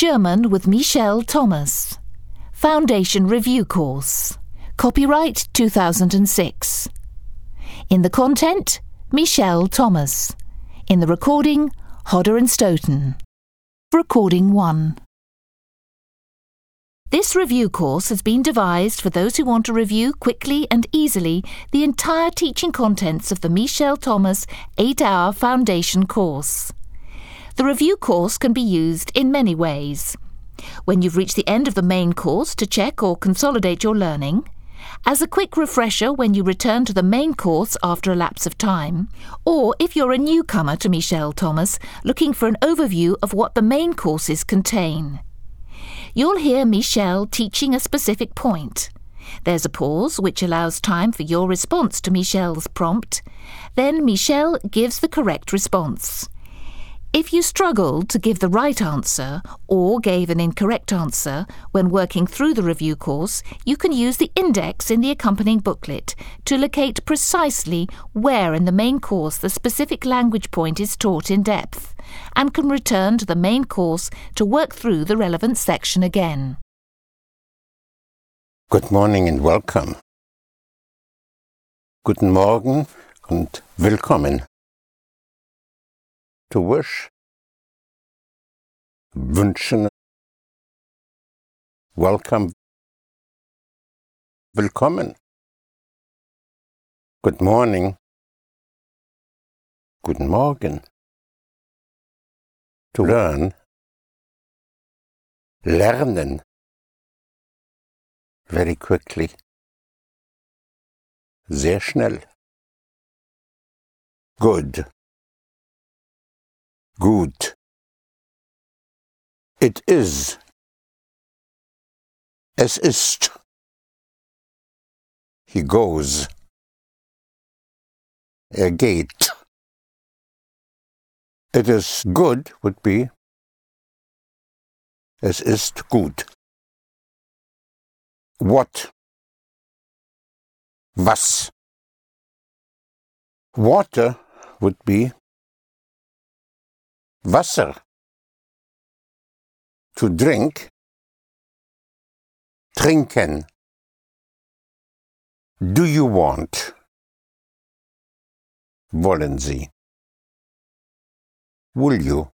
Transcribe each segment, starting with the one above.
German with Michelle Thomas. Foundation Review Course. Copyright 2006. In the content, Michelle Thomas. In the recording, Hodder and Stoughton. Recording 1. This review course has been devised for those who want to review quickly and easily the entire teaching contents of the Michelle Thomas 8 hour foundation course. The review course can be used in many ways. When you've reached the end of the main course to check or consolidate your learning, as a quick refresher when you return to the main course after a lapse of time, or if you're a newcomer to Michelle Thomas looking for an overview of what the main courses contain. You'll hear Michelle teaching a specific point. There's a pause which allows time for your response to Michelle's prompt. Then Michelle gives the correct response. If you struggled to give the right answer or gave an incorrect answer when working through the review course, you can use the index in the accompanying booklet to locate precisely where in the main course the specific language point is taught in depth, and can return to the main course to work through the relevant section again. Good morning and welcome. Guten Morgen und willkommen. To wish, wünschen, welcome, willkommen. Good morning, guten Morgen. To learn, lernen, very quickly, sehr schnell. Good. Gut. It is. Es ist. He goes. Er geht. It is good would be. Es ist gut. What? Was? Water would be Wasser. To drink. Trinken. Do you want? Wollen Sie? Will you?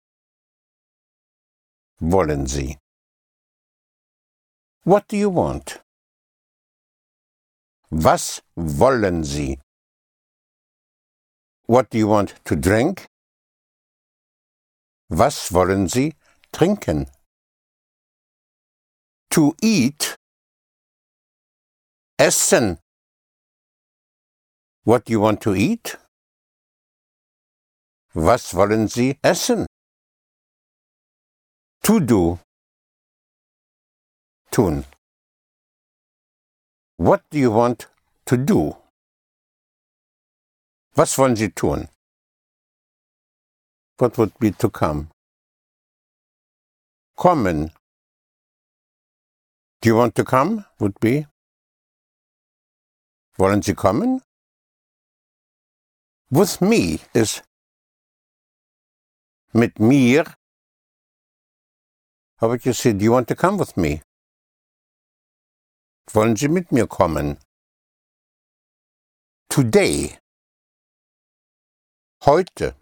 Wollen Sie? What do you want? Was wollen Sie? What do you want to drink? Was wollen Sie trinken? To eat. Essen. What do you want to eat? Was wollen Sie essen? To do. Tun. What do you want to do? Was wollen Sie tun? What would be to come? Kommen. Do you want to come? Would be. Wollen Sie kommen? With me is mit mir. How would you say, do you want to come with me? Wollen Sie mit mir kommen? Today. Heute.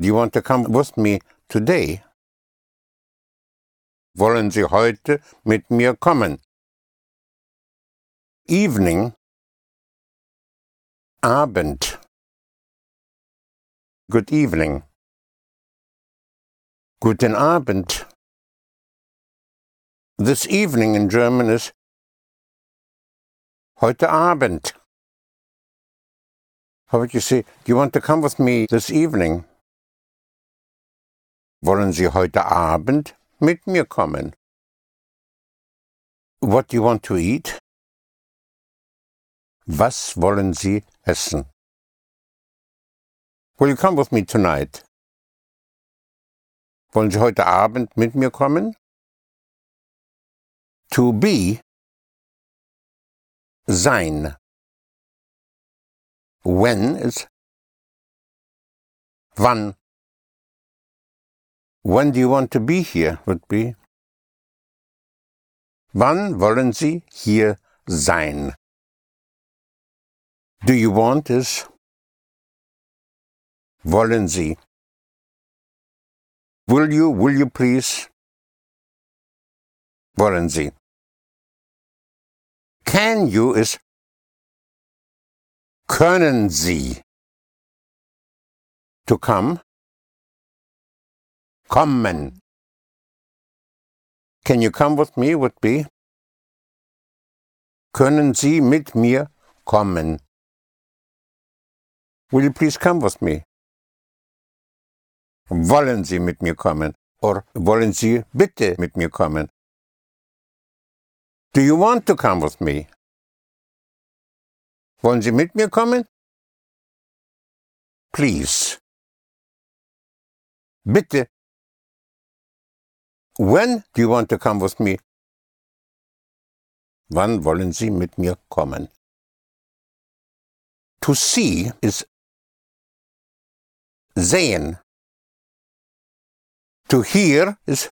Do you want to come with me today? Wollen Sie heute mit mir kommen? Evening. Abend. Good evening. Guten Abend. This evening in German is heute Abend. How would you say, do you want to come with me this evening? Wollen Sie heute Abend mit mir kommen? What do you want to eat? Was wollen Sie essen? Will you come with me tonight? Wollen Sie heute Abend mit mir kommen? To be sein. When is wann When do you want to be here would be Wann wollen Sie hier sein? Do you want is Wollen Sie? Will you, will you please? Wollen Sie? Can you is Können Sie? To come? Kommen. Can you come with me would be Können Sie mit mir kommen? Will you please come with me? Wollen Sie mit mir kommen? Or wollen Sie bitte mit mir kommen? Do you want to come with me? Wollen Sie mit mir kommen? Please. Bitte. When do you want to come with me? Wann wollen Sie mit mir kommen? To see is sehen. To hear is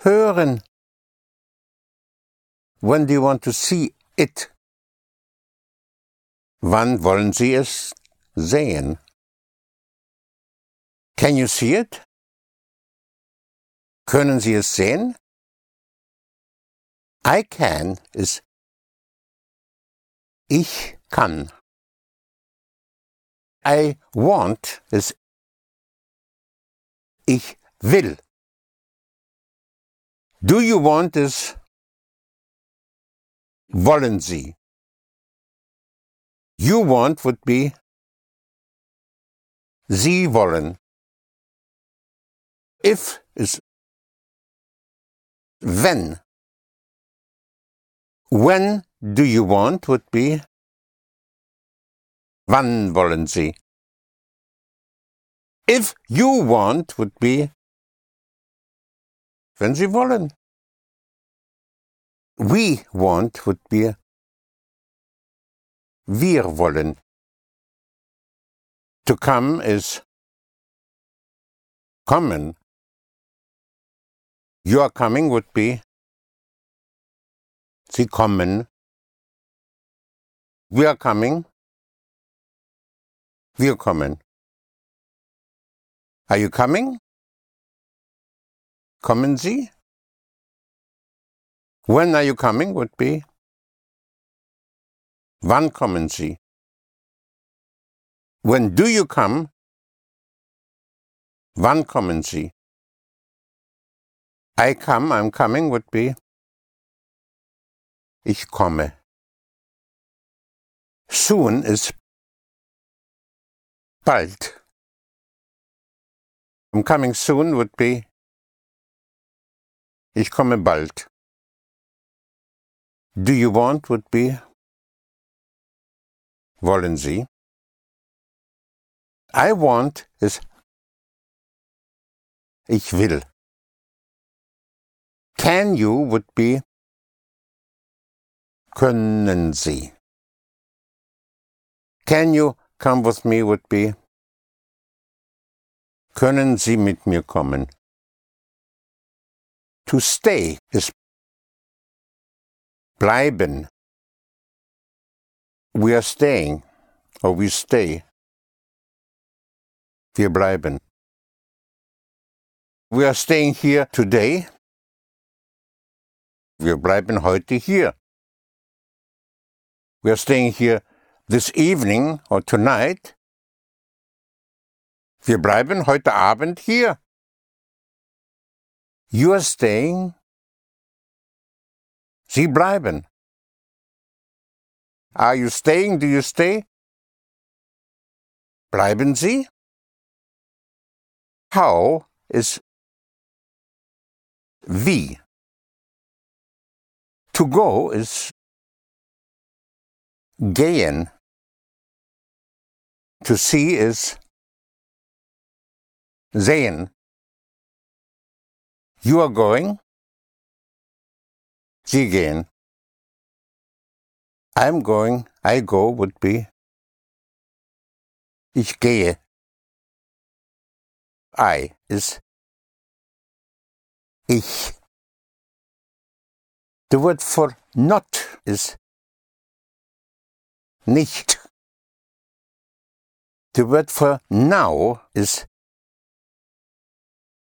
hören. When do you want to see it? Wann wollen Sie es sehen? Can you see it? Können Sie es sehen? I can ist ich kann. I want ist ich will. Do you want is wollen Sie. You want would be Sie wollen. If is wenn. When do you want would be Wann wollen Sie? If you want would be Wenn Sie wollen. We want would be Wir wollen. To come is kommen. Your coming would be Sie kommen. We are coming. Wir kommen. Are you coming? Kommen Sie? When are you coming would be Wann kommen Sie? When do you come? Wann kommen Sie? I come, I'm coming would be Ich komme. Soon is bald. I'm coming soon would be Ich komme bald. Do you want would be Wollen Sie? I want is Ich will. Can you would be Können Sie? Can you come with me would be Können Sie mit mir kommen? To stay is bleiben. We are staying, or we stay. Wir bleiben. We are staying here today. Wir bleiben heute hier. We are staying here this evening or tonight. Wir bleiben heute Abend hier. You are staying. Sie bleiben. Are you staying? Do you stay? Bleiben Sie? How is wie? To go is gehen. To see is sehen. You are going. Sie gehen. I'm going, I go would be Ich gehe. I is ich. The word for not is nicht. The word for now is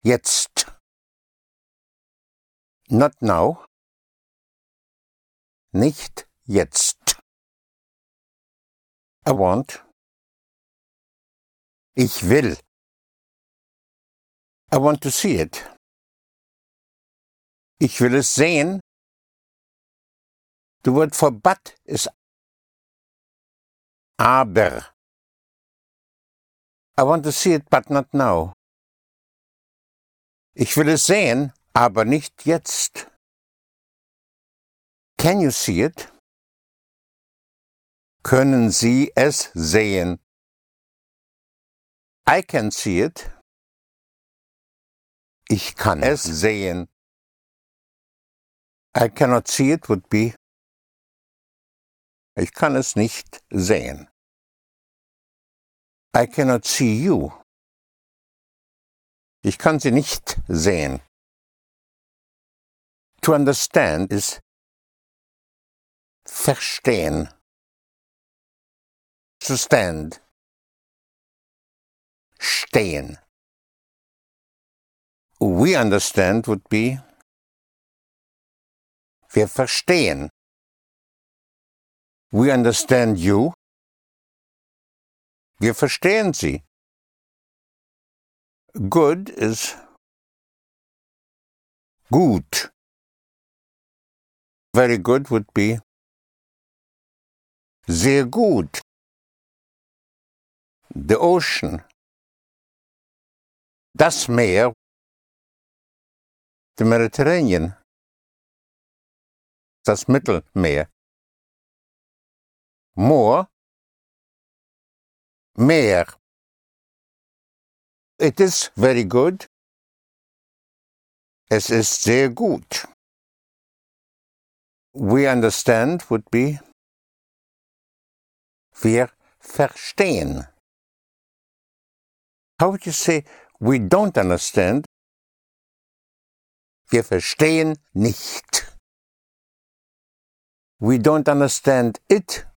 jetzt. Not now. Nicht jetzt. I want. Ich will. I want to see it. Ich will es sehen. The word for but is aber. I want to see it, but not now. Ich will es sehen, aber nicht jetzt. Can you see it? Können Sie es sehen? I can see it. Ich kann es sehen. I cannot see it would be Ich kann es nicht sehen. I cannot see you. Ich kann sie nicht sehen. To understand is verstehen. To stand. Stehen. We understand would be wir verstehen. We understand you. Wir verstehen Sie. Good is gut. Very good would be sehr gut. The ocean. Das Meer. The Mediterranean. Das Mittelmeer. More. Meer. It is very good. Es ist sehr gut. We understand would be wir verstehen. How would you say we don't understand? Wir verstehen nicht. We don't understand it.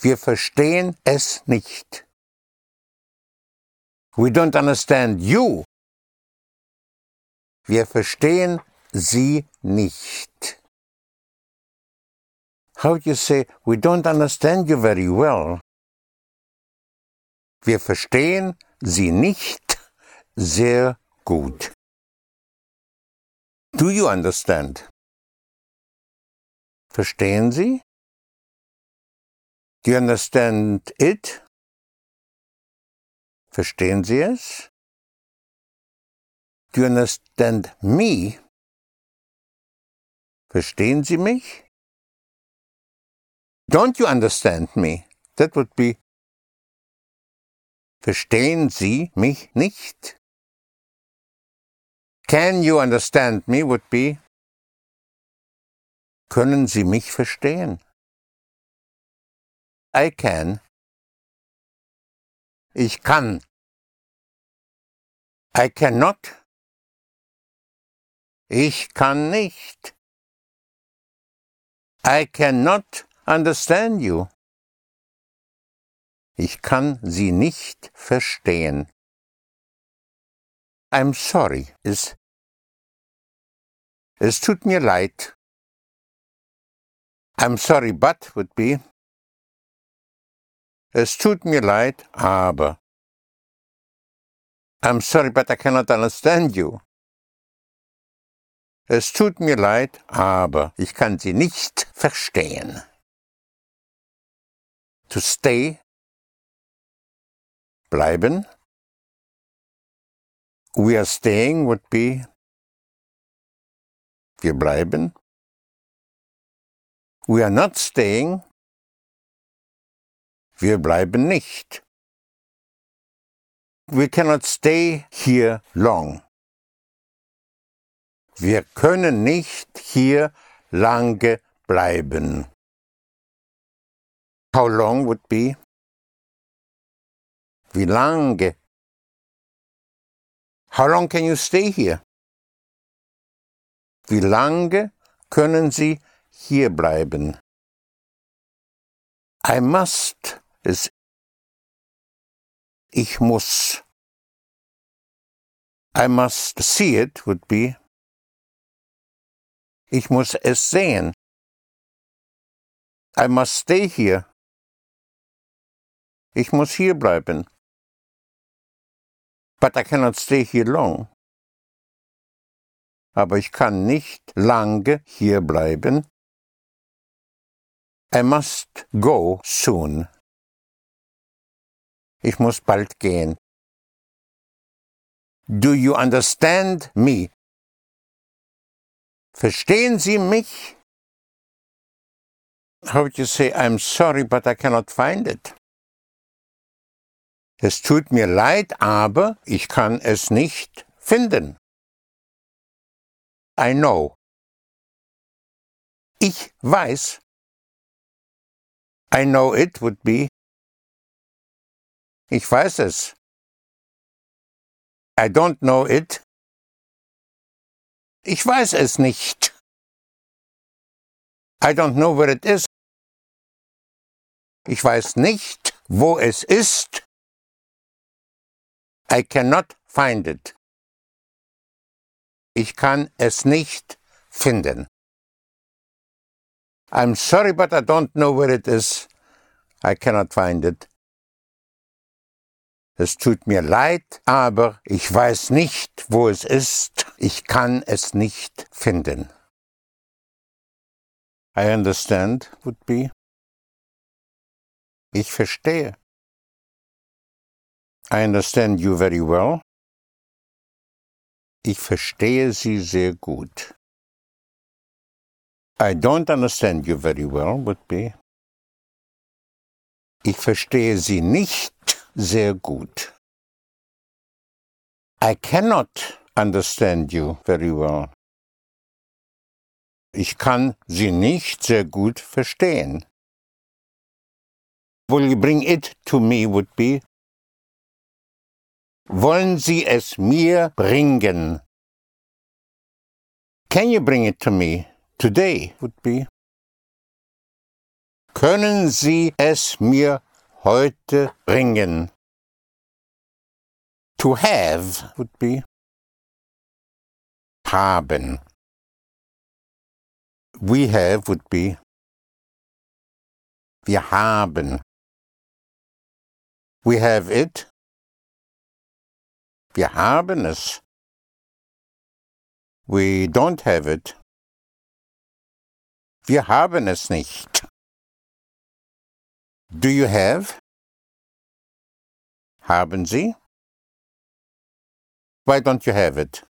Wir verstehen es nicht. We don't understand you. Wir verstehen sie nicht. How do you say, we don't understand you very well? Wir verstehen sie nicht sehr gut. Do you understand? Verstehen Sie? Do you understand it? Verstehen Sie es? Do you understand me? Verstehen Sie mich? Don't you understand me? That would be Verstehen Sie mich nicht? Can you understand me would be Können Sie mich verstehen? I can. Ich kann. I cannot. Ich kann nicht. I cannot understand you. Ich kann Sie nicht verstehen. I'm sorry ist Es tut mir leid. I'm sorry but would be Es tut mir leid, aber. I'm sorry, but I cannot understand you. Es tut mir leid, aber ich kann Sie nicht verstehen. To stay. Bleiben. We are staying would be. Wir bleiben. We are not staying. Wir bleiben nicht. We cannot stay here long. Wir können nicht hier lange bleiben. How long would be? Wie lange? How long can you stay here? Wie lange können Sie hier bleiben? I must ist ich muss. I must see it would be ich muss es sehen. I must stay here. Ich muss hier bleiben. But I cannot stay here long. Aber ich kann nicht lange hier bleiben. I must go soon. Ich muss bald gehen. Do you understand me? Verstehen Sie mich? How would you say, I'm sorry, but I cannot find it? Es tut mir leid, aber ich kann es nicht finden. I know. Ich weiß. I know it would be. Ich weiß es. I don't know it. Ich weiß es nicht. I don't know where it is. Ich weiß nicht, wo es ist. I cannot find it. Ich kann es nicht finden. I'm sorry, but I don't know where it is. I cannot find it. Es tut mir leid, aber ich weiß nicht, wo es ist. Ich kann es nicht finden. I understand would be. Ich verstehe. I understand you very well. Ich verstehe Sie sehr gut. I don't understand you very well would be. Ich verstehe Sie nicht sehr gut. I cannot understand you very well. Ich kann Sie nicht sehr gut verstehen. Will you bring it to me would be wollen Sie es mir bringen? Can you bring it to me today? Would be. Können Sie es mir heute bringen? To have would be. Haben. We have would be. Wir haben. We have it Wir haben es. We don't have it. Wir haben es nicht. Do you have? Haben Sie? Why don't you have it?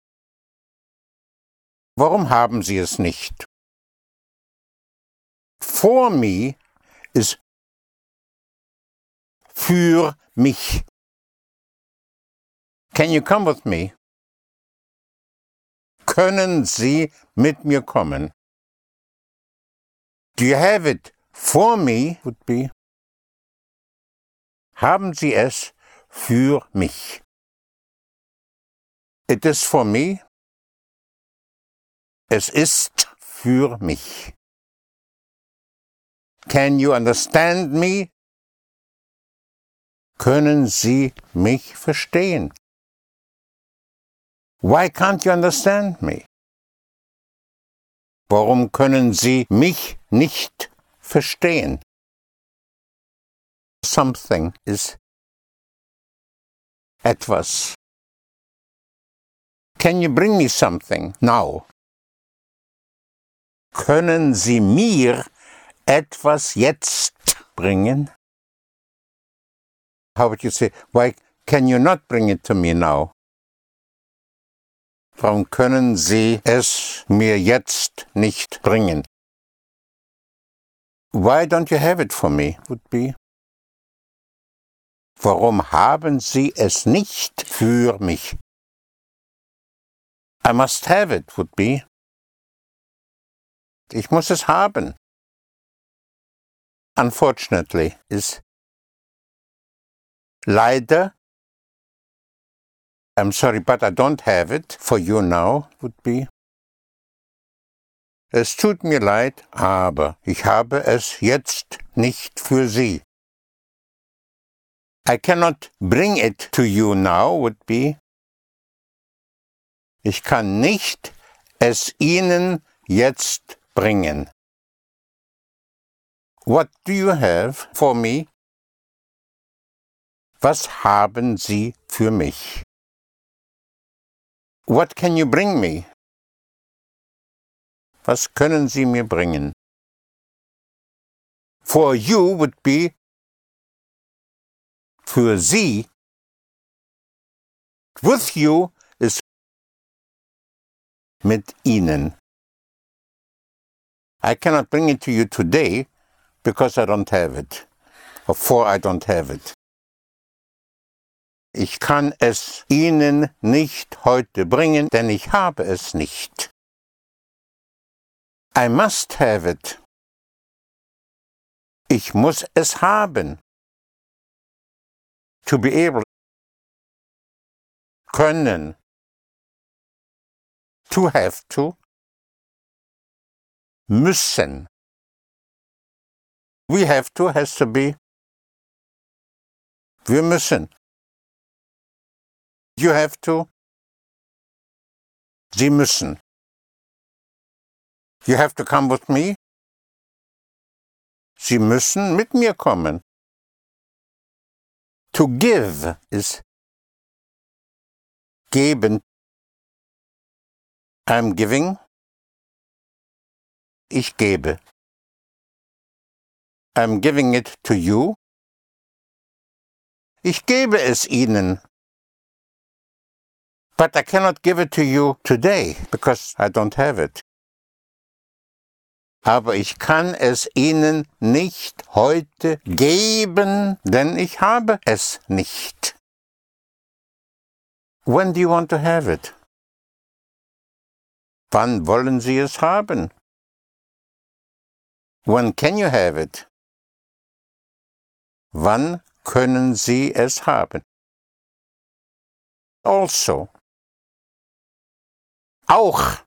Warum haben Sie es nicht? For me is für mich. Can you come with me? Können Sie mit mir kommen? Do you have it for me? Would be. Haben Sie es für mich? It is for me. Es ist für mich. Can you understand me? Können Sie mich verstehen? Why can't you understand me? Warum können Sie mich nicht verstehen? Something is etwas. Can you bring me something now? Können Sie mir etwas jetzt bringen? How would you say, why can you not bring it to me now? Warum können Sie es mir jetzt nicht bringen? Why don't you have it for me? Would be. Warum haben Sie es nicht für mich? I must have it would be. Ich muss es haben. Unfortunately is leider I'm sorry, but I don't have it for you now would be. Es tut mir leid, aber ich habe es jetzt nicht für Sie. I cannot bring it to you now would be. Ich kann nicht es Ihnen jetzt bringen. What do you have for me? Was haben Sie für mich? What can you bring me? Was können Sie mir bringen? For you would be für Sie. With you ist mit Ihnen. I cannot bring it to you today because I don't have it. Or for I don't have it. Ich kann es Ihnen nicht heute bringen, denn ich habe es nicht. I must have it. Ich muss es haben. To be able. Können. To have to. Müssen. We have to has to be. Wir müssen. You have to. Sie müssen. You have to come with me. Sie müssen mit mir kommen. To give ist geben. I'm giving. Ich gebe. I'm giving it to you. Ich gebe es Ihnen. But I cannot give it to you today because I don't have it. Aber ich kann es Ihnen nicht heute geben, denn ich habe es nicht. When do you want to have it? Wann wollen Sie es haben? When can you have it? Wann können Sie es haben? Also. Auch.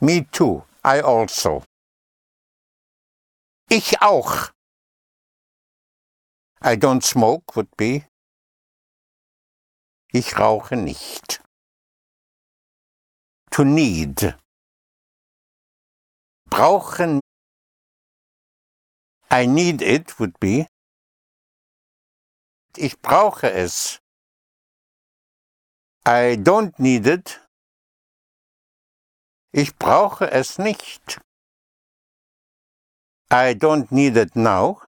Me too. I also. Ich auch. I don't smoke would be. Ich rauche nicht. To need. Brauchen. I need it would be. Ich brauche es. I don't need it. Ich brauche es nicht. I don't need it now.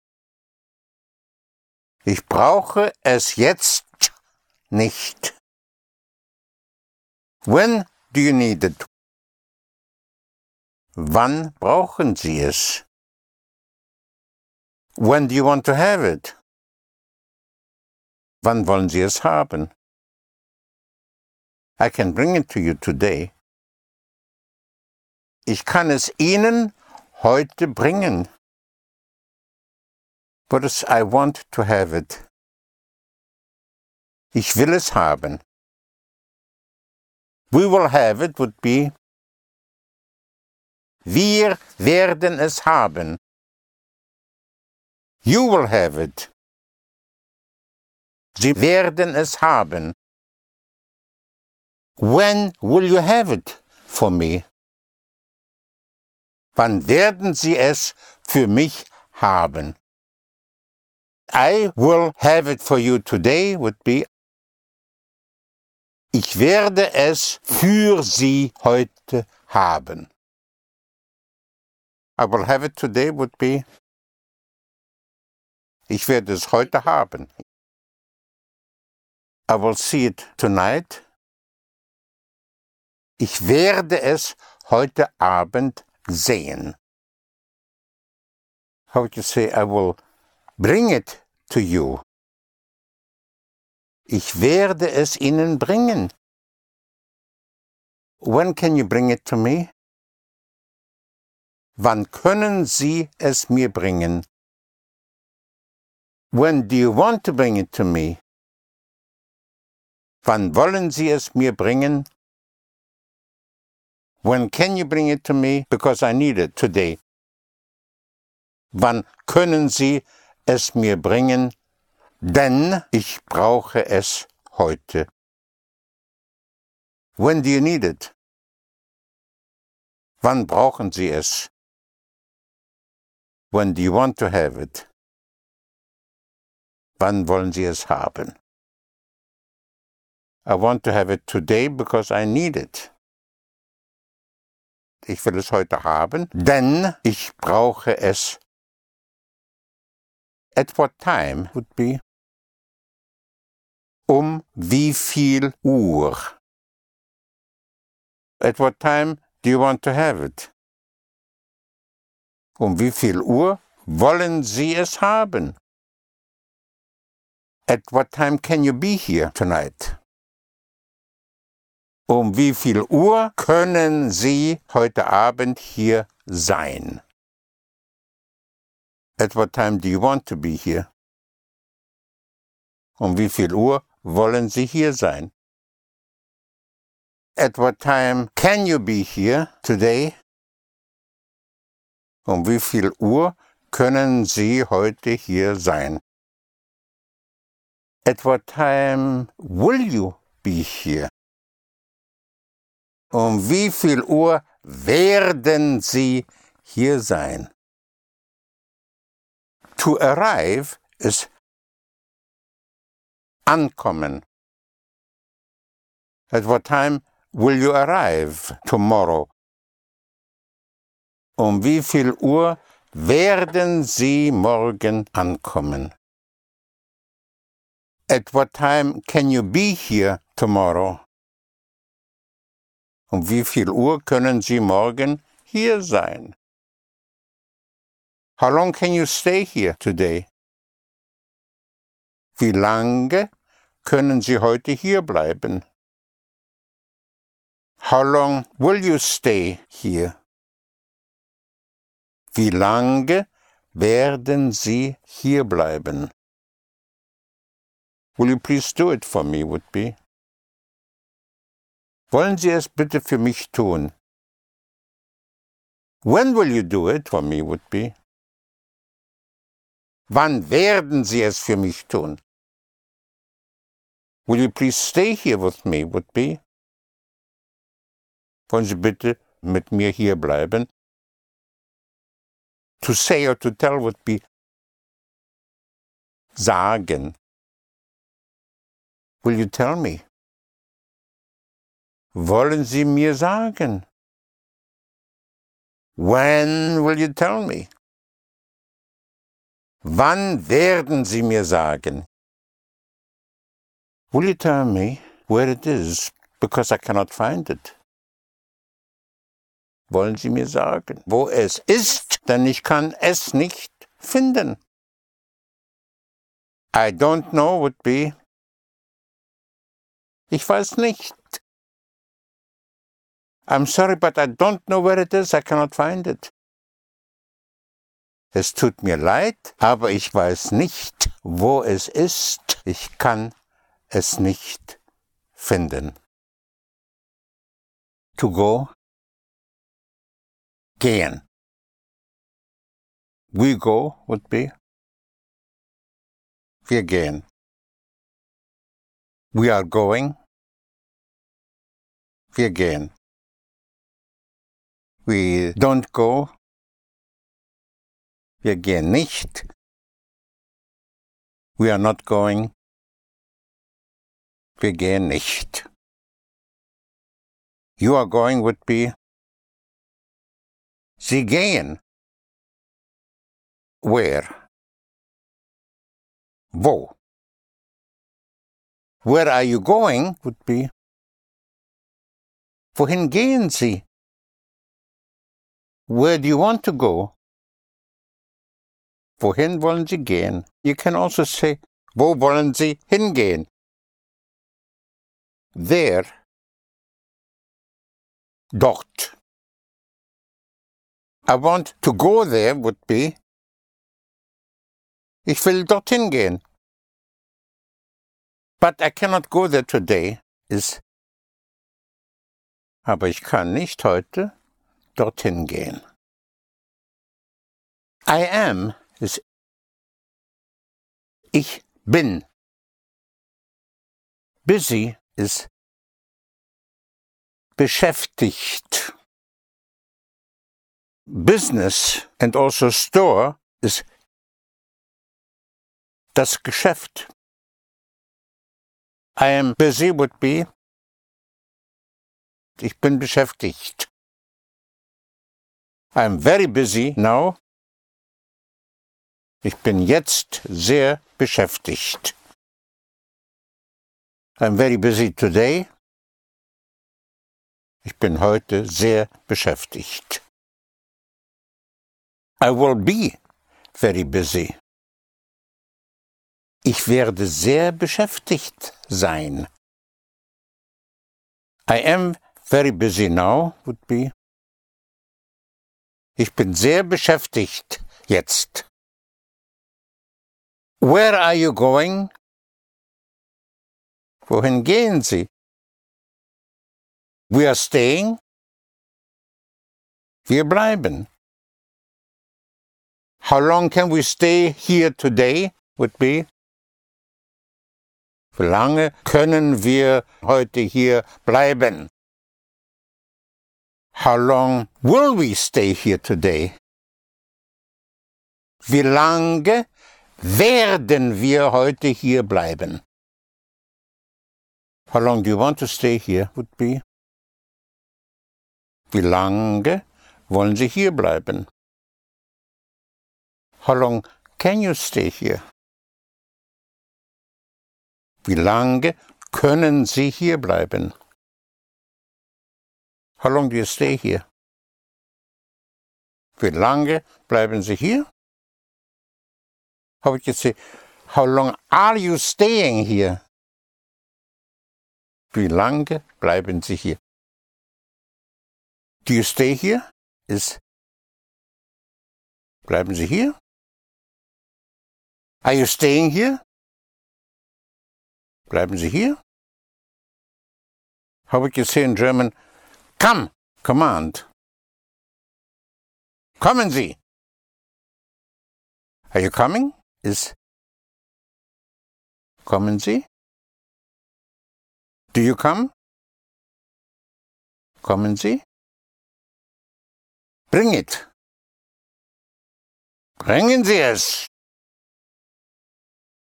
Ich brauche es jetzt nicht. When do you need it? Wann brauchen Sie es? When do you want to have it? Wann wollen Sie es haben? I can bring it to you today. Ich kann es Ihnen heute bringen. But I want to have it. Ich will es haben. We will have it would be. Wir werden es haben. You will have it. Sie werden es haben. When will you have it for me? Wann werden Sie es für mich haben? I will have it for you today would be Ich werde es für Sie heute haben. I will have it today would be Ich werde es heute haben. I will see it tonight. Ich werde es heute Abend sehen. How would you say, I will bring it to you? Ich werde es Ihnen bringen. When can you bring it to me? Wann können Sie es mir bringen? When do you want to bring it to me? Wann wollen Sie es mir bringen? When can you bring it to me? Because I need it today. Wann können Sie es mir bringen? Denn ich brauche es heute. When do you need it? Wann brauchen Sie es? When do you want to have it? Wann wollen Sie es haben? I want to have it today because I need it. Ich will es heute haben, denn ich brauche es. At what time would be? Um wie viel Uhr? At what time do you want to have it? Um wie viel Uhr wollen Sie es haben? At what time can you be here tonight? Um wie viel Uhr können Sie heute Abend hier sein? At what time do you want to be here? Um wie viel Uhr wollen Sie hier sein? At what time can you be here today? Um wie viel Uhr können Sie heute hier sein? At what time will you be here? Um wie viel Uhr werden Sie hier sein? To arrive ist ankommen. At what time will you arrive tomorrow? Um wie viel Uhr werden Sie morgen ankommen? At what time can you be here tomorrow? Um wie viel Uhr können Sie morgen hier sein? How long can you stay here today? Wie lange können Sie heute hier bleiben? How long will you stay here? Wie lange werden Sie hier bleiben? Will you please do it for me, would be? Wollen Sie es bitte für mich tun? When will you do it for me, would be? Wann werden Sie es für mich tun? Will you please stay here with me, would be? Wollen Sie bitte mit mir hier bleiben? To say or to tell would be sagen. Will you tell me? Wollen Sie mir sagen? When will you tell me? Wann werden Sie mir sagen? Will you tell me where it is because I cannot find it? Wollen Sie mir sagen, wo es ist, denn ich kann es nicht finden? I don't know would be ich weiß nicht. I'm sorry, but I don't know where it is. I cannot find it. Es tut mir leid, aber ich weiß nicht, wo es ist. Ich kann es nicht finden. To go. Gehen. We go would be. Wir gehen. We are going. Wir gehen. We don't go. Wir gehen nicht. We are not going. Wir gehen nicht. You are going would be. Sie gehen. Where? Wo? Where are you going would be. Wohin gehen Sie? Where do you want to go? Wohin wollen Sie gehen? You can also say, wo wollen Sie hingehen? There. Dort. I want to go there would be. Ich will dorthin gehen. But I cannot go there today ist, aber ich kann nicht heute dorthin gehen. I am ist ich bin. Busy ist beschäftigt. Business and also store ist das Geschäft. I am busy would be ich bin beschäftigt. I am very busy now. Ich bin jetzt sehr beschäftigt. I'm very busy today. Ich bin heute sehr beschäftigt. I will be very busy. Ich werde sehr beschäftigt sein. I am very busy now would be. Ich bin sehr beschäftigt jetzt. Where are you going? Wohin gehen Sie? We are staying. Wir bleiben. How long can we stay here today? Would be. Wie lange können wir heute hier bleiben? How long will we stay here today? Wie lange werden wir heute hier bleiben? How long do you want to stay here would be? Wie lange wollen Sie hier bleiben? How long can you stay here? Wie lange können Sie hier bleiben? How long do you stay here? Wie lange bleiben Sie hier? How would you say, how long are you staying here? Wie lange bleiben Sie hier? Do you stay here? Ist Bleiben Sie hier? Are you staying here? Bleiben Sie hier? How would you say in German, come, command? Kommen Sie! Are you coming? Ist Kommen Sie? Do you come? Kommen Sie? Bring it. Bringen Sie es.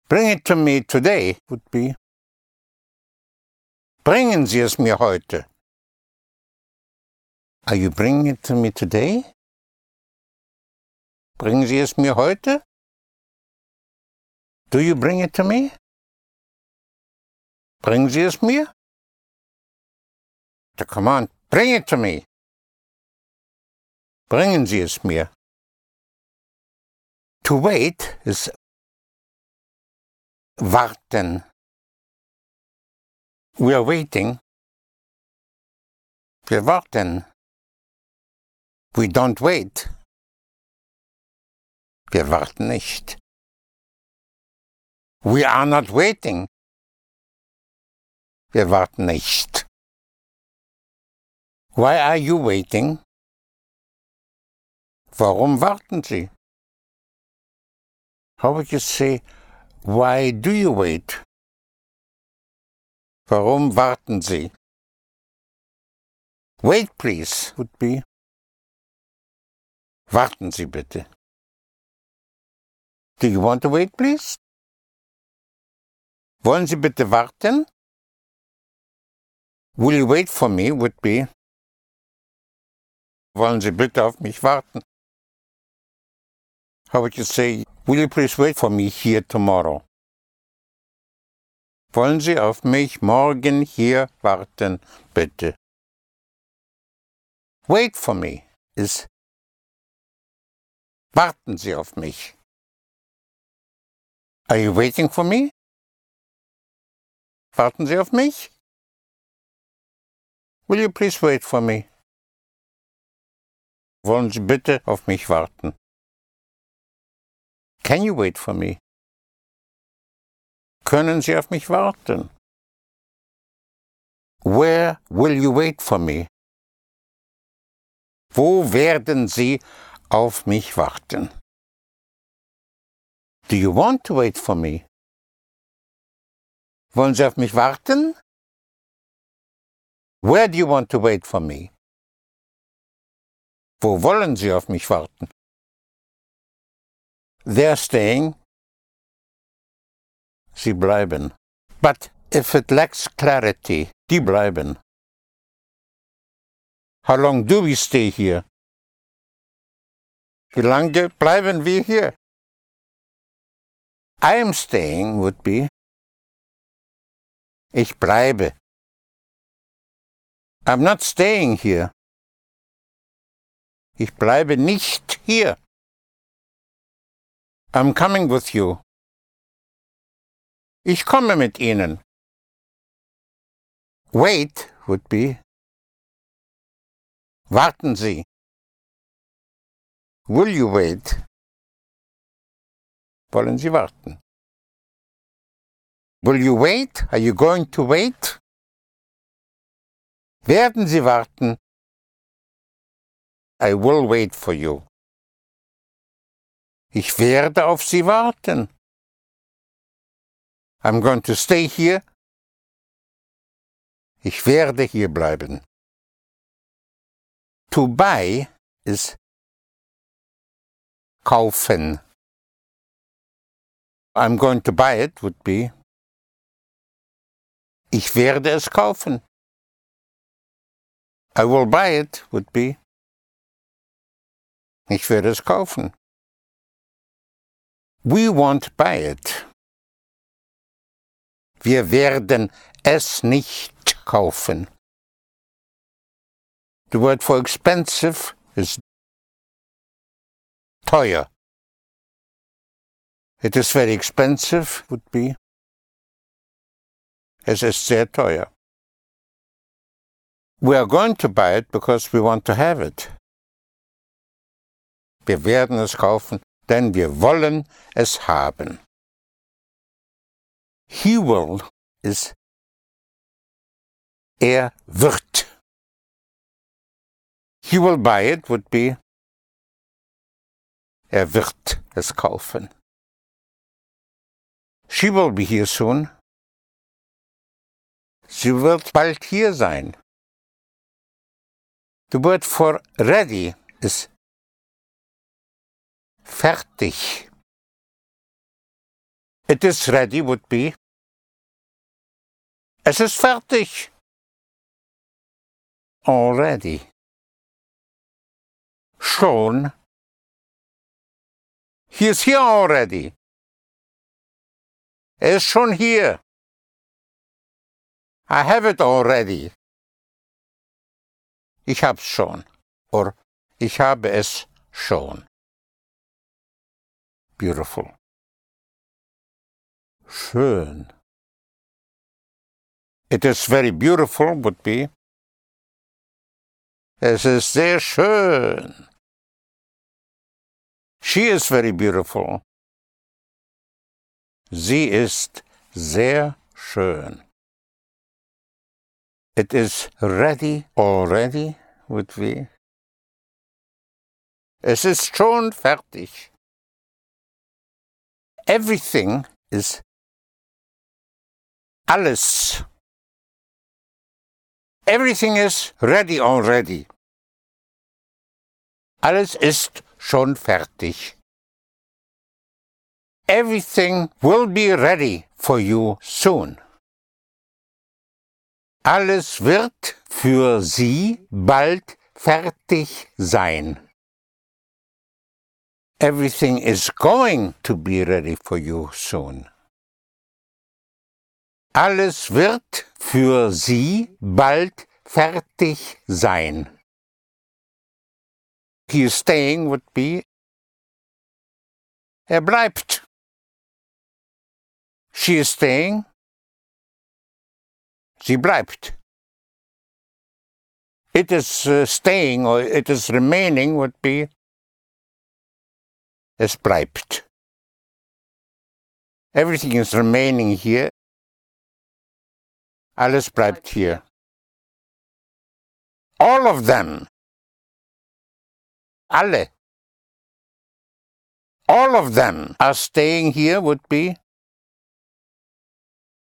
Bring it to me today would be. Bringen Sie es mir heute. Are you bringing it to me today? Bringen Sie es mir heute? Do you bring it to me? Bringen Sie es mir? The command, bring it to me. Bringen Sie es mir. To wait is warten. We are waiting. Wir warten. We don't wait. Wir warten nicht. We are not waiting. Wir warten nicht. Why are you waiting? Warum warten Sie? How would you say, why do you wait? Warum warten Sie? Wait, please, would be. Warten Sie bitte. Do you want to wait, please? Wollen Sie bitte warten? Will you wait for me, would be. Wollen Sie bitte auf mich warten? How would you say, will you please wait for me here tomorrow? Wollen Sie auf mich morgen hier warten, bitte? Wait for me ist Warten Sie auf mich. Are you waiting for me? Warten Sie auf mich? Will you please wait for me? Wollen Sie bitte auf mich warten? Can you wait for me? Können Sie auf mich warten? Where will you wait for me? Wo werden Sie auf mich warten? Do you want to wait for me? Wollen Sie auf mich warten? Where do you want to wait for me? Wo wollen Sie auf mich warten? They're staying. Sie bleiben. But if it lacks clarity, die bleiben. How long do we stay here? Wie lange bleiben wir hier? I am staying would be Ich bleibe. I'm not staying here. Ich bleibe nicht hier. I'm coming with you. Ich komme mit Ihnen. Wait would be Warten Sie. Will you wait? Wollen Sie warten? Will you wait? Are you going to wait? Werden Sie warten? I will wait for you. Ich werde auf Sie warten. I'm going to stay here. Ich werde hier bleiben. To buy ist kaufen. I'm going to buy it would be Ich werde es kaufen. I will buy it would be Ich werde es kaufen. We won't buy it. Wir werden es nicht kaufen. The word for expensive teuer. It is very expensive would be Es ist sehr teuer. We are going to buy it because we want to have it. Wir werden es kaufen, denn wir wollen es haben. He will ist er wird. He will buy it would be er wird es kaufen. She will be here soon. Sie wird bald hier sein. The word for ready ist fertig. It is ready would be Es ist fertig. Already. Schon. He is here already. Er ist schon hier. I have it already. Ich hab's schon. Or ich habe es schon. Beautiful. Schön. It is very beautiful would be. Es ist sehr schön. She is very beautiful. Sie ist sehr schön. It is ready already, would we? Es ist schon fertig. Everything is alles. Everything is ready already. Alles ist schon fertig. Everything will be ready for you soon. Alles wird für Sie bald fertig sein. Everything is going to be ready for you soon. Alles wird für Sie bald fertig sein. He is staying would be Er bleibt. She is staying Sie bleibt. It is uh, staying or it is remaining would be es bleibt. Everything is remaining here. Alles bleibt hier. All of them. Alle. All of them are staying here would be.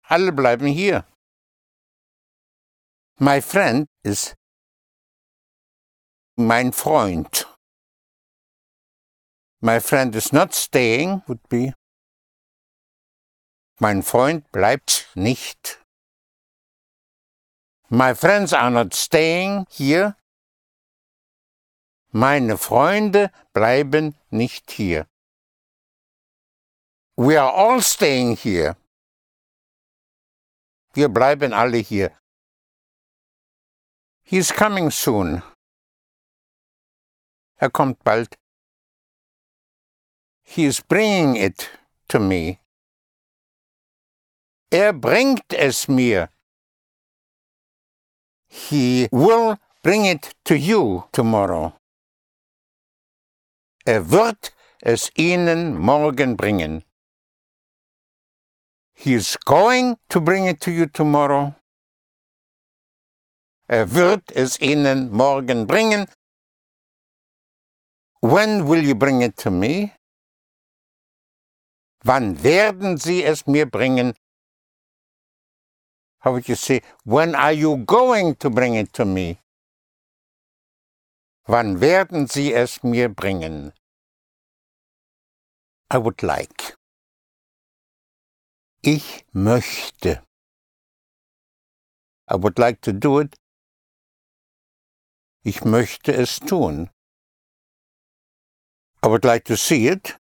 Alle bleiben hier. My friend is mein Freund. My friend is not staying would be. Mein Freund bleibt nicht. My friends are not staying here. Meine Freunde bleiben nicht hier. We are all staying here. Wir bleiben alle hier. He's coming soon. Er kommt bald. He is bringing it to me. Er bringt es mir. He will bring it to you tomorrow. Er wird es Ihnen morgen bringen. He is going to bring it to you tomorrow. Er wird es Ihnen morgen bringen. When will you bring it to me? Wann werden Sie es mir bringen? How would you say, when are you going to bring it to me? Wann werden Sie es mir bringen? I would like. Ich möchte. I would like to do it. Ich möchte es tun. I would like to see it.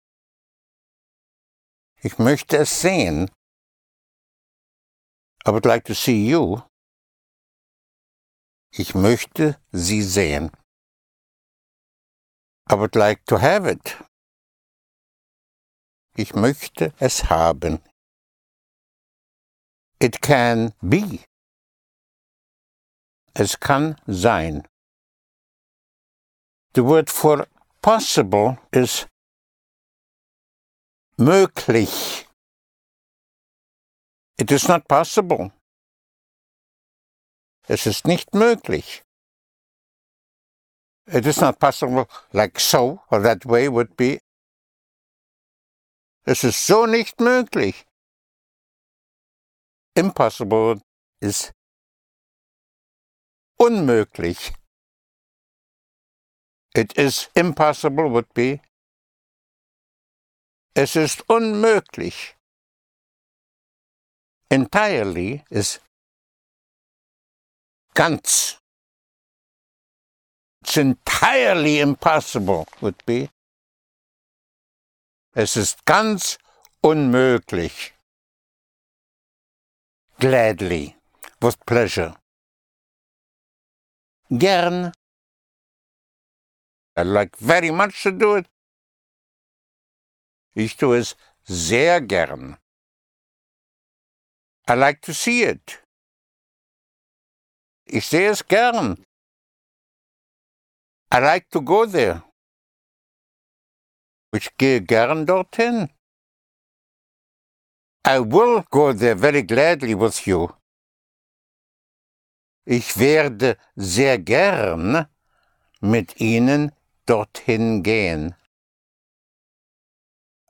Ich möchte es sehen. I would like to see you. Ich möchte Sie sehen. I would like to have it. Ich möchte es haben. It can be. Es kann sein. The word for possible is möglich. It is not possible. Es ist nicht möglich. It is not possible like so or that way would be. Es ist so nicht möglich. Impossible ist unmöglich. It is impossible would be. Es ist unmöglich. Entirely is ganz. It's entirely impossible would be. Es ist ganz unmöglich. Gladly, with pleasure. Gern. I like very much to do it. Ich tue es sehr gern. I like to see it. Ich sehe es gern. I like to go there. Ich gehe gern dorthin. I will go there very gladly with you. Ich werde sehr gern mit Ihnen dorthin gehen.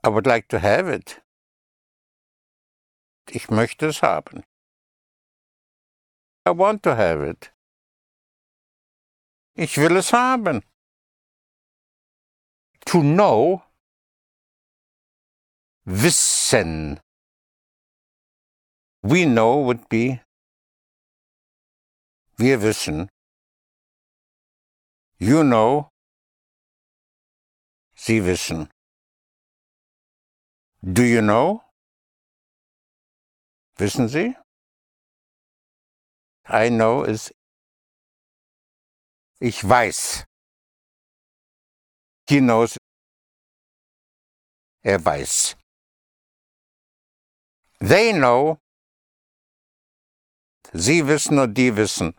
I would like to have it. Ich möchte es haben. I want to have it. Ich will es haben. To know, wissen. We know would be wir wissen. You know, Sie wissen. Do you know? Wissen Sie? I know is ich weiß. He knows. Er weiß. They know Sie wissen und die wissen.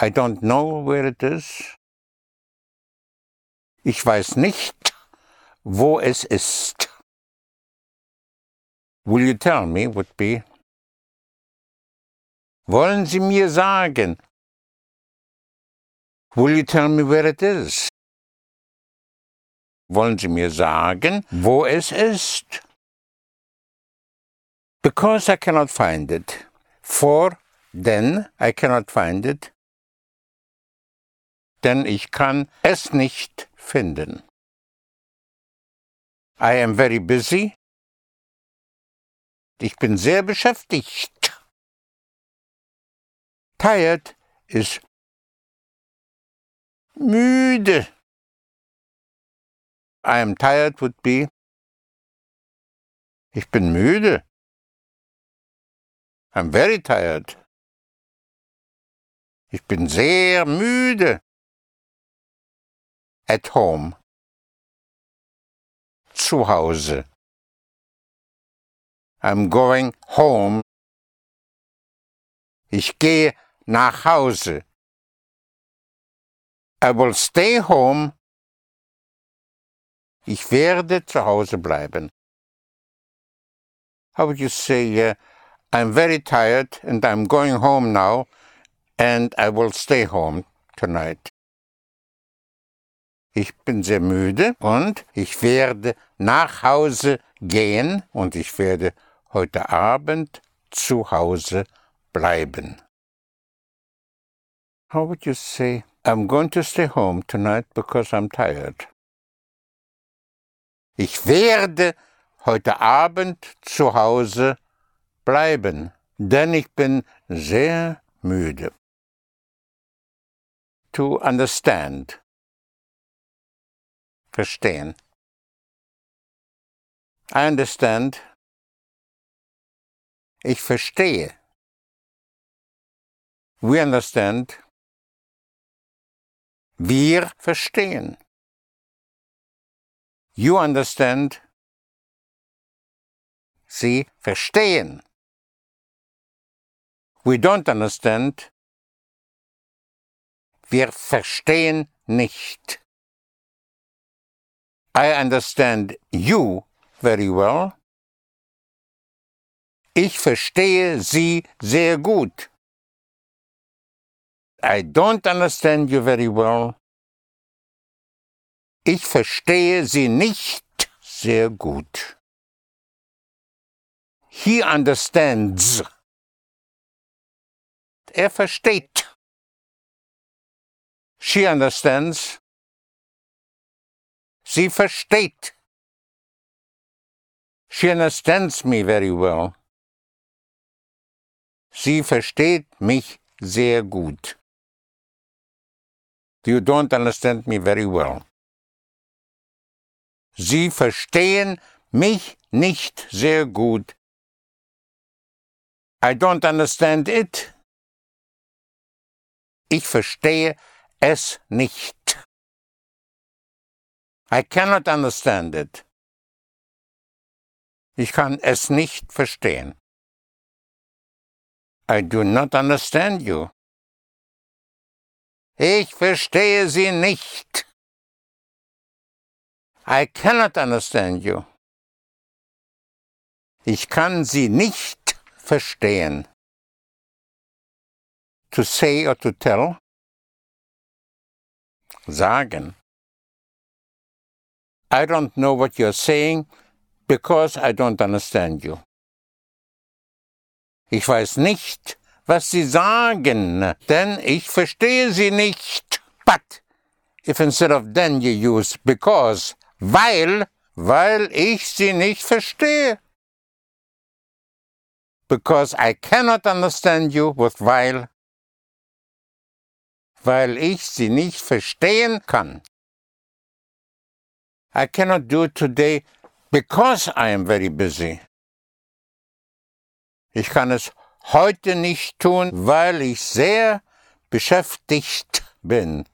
I don't know where it is. Ich weiß nicht, wo es ist. Will you tell me would be. Wollen Sie mir sagen? Will you tell me where it is? Wollen Sie mir sagen, wo es ist? Because I cannot find it. For then I cannot find it. Denn ich kann es nicht finden. I am very busy. Ich bin sehr beschäftigt. Tired ist müde. I am tired would be Ich bin müde. I'm very tired. Ich bin sehr müde. At home. Zu Hause. I'm going home. Ich gehe nach Hause. I will stay home. Ich werde zu Hause bleiben. How would you say, uh, I'm very tired and I'm going home now and I will stay home tonight. Ich bin sehr müde und ich werde nach Hause gehen und ich werde heute Abend zu Hause bleiben. How would you say, I'm going to stay home tonight because I'm tired? Ich werde heute Abend zu Hause bleiben, denn ich bin sehr müde. To understand. Verstehen. I understand. Ich verstehe. We understand. Wir verstehen. You understand. Sie verstehen. We don't understand. Wir verstehen nicht. I understand you very well. Ich verstehe Sie sehr gut. I don't understand you very well. Ich verstehe Sie nicht sehr gut. He understands er versteht. She understands. Sie versteht. She understands me very well. Sie versteht mich sehr gut. You don't understand me very well. Sie verstehen mich nicht sehr gut. I don't understand it. Ich verstehe es nicht. I cannot understand it. Ich kann es nicht verstehen. I do not understand you. Ich verstehe Sie nicht. I cannot understand you. Ich kann Sie nicht verstehen to say or to tell? Sagen. I don't know what you're saying because I don't understand you. Ich weiß nicht, was Sie sagen, denn ich verstehe Sie nicht. But if instead of then you use because, weil, weil ich Sie nicht verstehe. Because I cannot understand you with weil weil ich sie nicht verstehen kann. I cannot do it today because I am very busy. Ich kann es heute nicht tun, weil ich sehr beschäftigt bin.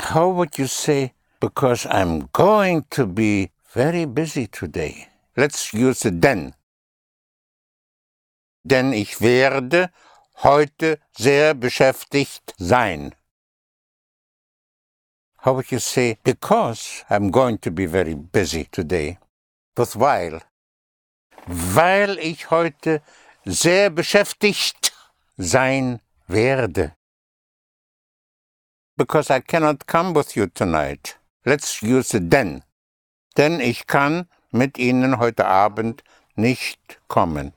How would you say, because I'm going to be very busy today? Let's use the then. Denn ich werde heute sehr beschäftigt sein. How would you say, because I'm going to be very busy today? But while, weil ich heute sehr beschäftigt sein werde. because I cannot come with you tonight. Let's use the then. Denn ich kann mit Ihnen heute Abend nicht kommen.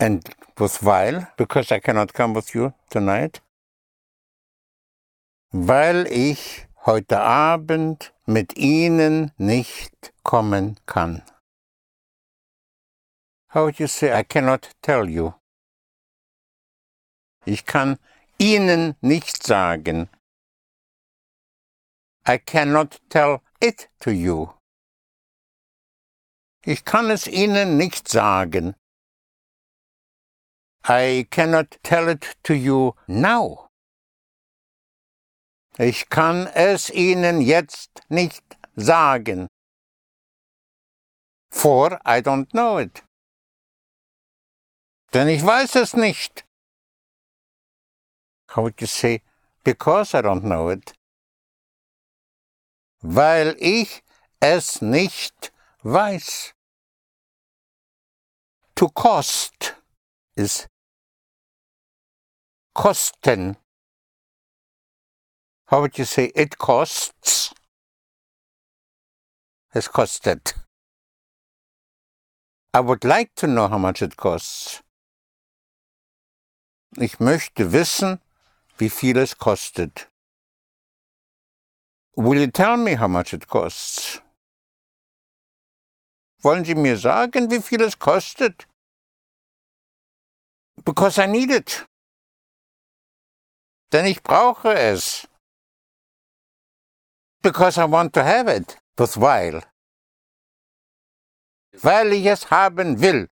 And with while, because I cannot come with you tonight. Weil ich heute Abend mit Ihnen nicht kommen kann. How would you say, I cannot tell you? Ich kann Ihnen nicht sagen. I cannot tell it to you. Ich kann es Ihnen nicht sagen. I cannot tell it to you now. Ich kann es Ihnen jetzt nicht sagen. For I don't know it. Denn ich weiß es nicht. How would you say, because I don't know it? Weil ich es nicht weiß. To cost is kosten. How would you say it costs? Es costed. I would like to know how much it costs. Ich möchte wissen, wie viel es kostet. Will you tell me how much it costs? Wollen Sie mir sagen, wie viel es kostet? Because I need it. Denn ich brauche es. Because I want to have it. With while. Weil ich es haben will.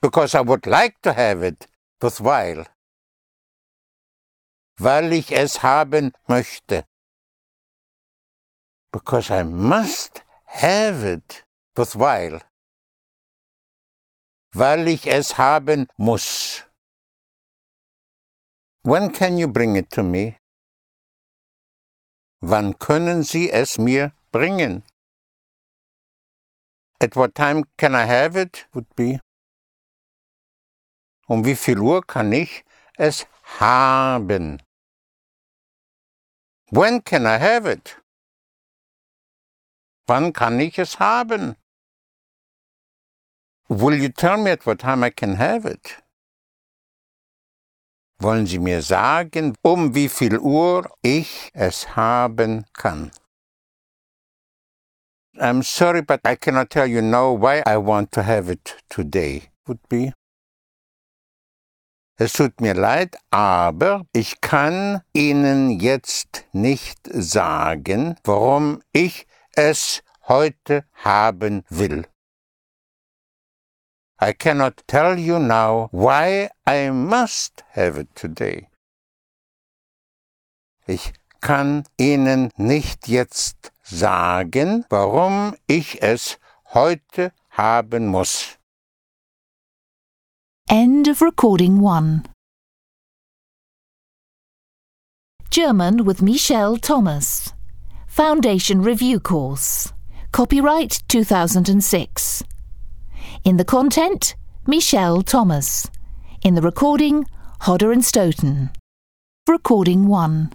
Because I would like to have it. With while. Weil ich es haben möchte. Because I must have it. With while. Weil ich es haben muss. When can you bring it to me? Wann können Sie es mir bringen? At what time can I have it? Would be. Um wie viel Uhr kann ich es haben? When can I have it? Wann kann ich es haben? Will you tell me at what time I can have it? Wollen Sie mir sagen, um wie viel Uhr ich es haben kann? I'm sorry, but I cannot tell you now why I want to have it today. Would be. Es tut mir leid, aber ich kann Ihnen jetzt nicht sagen, warum ich es heute haben will. I cannot tell you now why I must have it today. Ich kann Ihnen nicht jetzt sagen, warum ich es heute haben muss. End of recording 1. German with Michelle Thomas. Foundation Review Course. Copyright 2006. In the content, Michelle Thomas. In the recording, Hodder and Stoughton. Recording 1.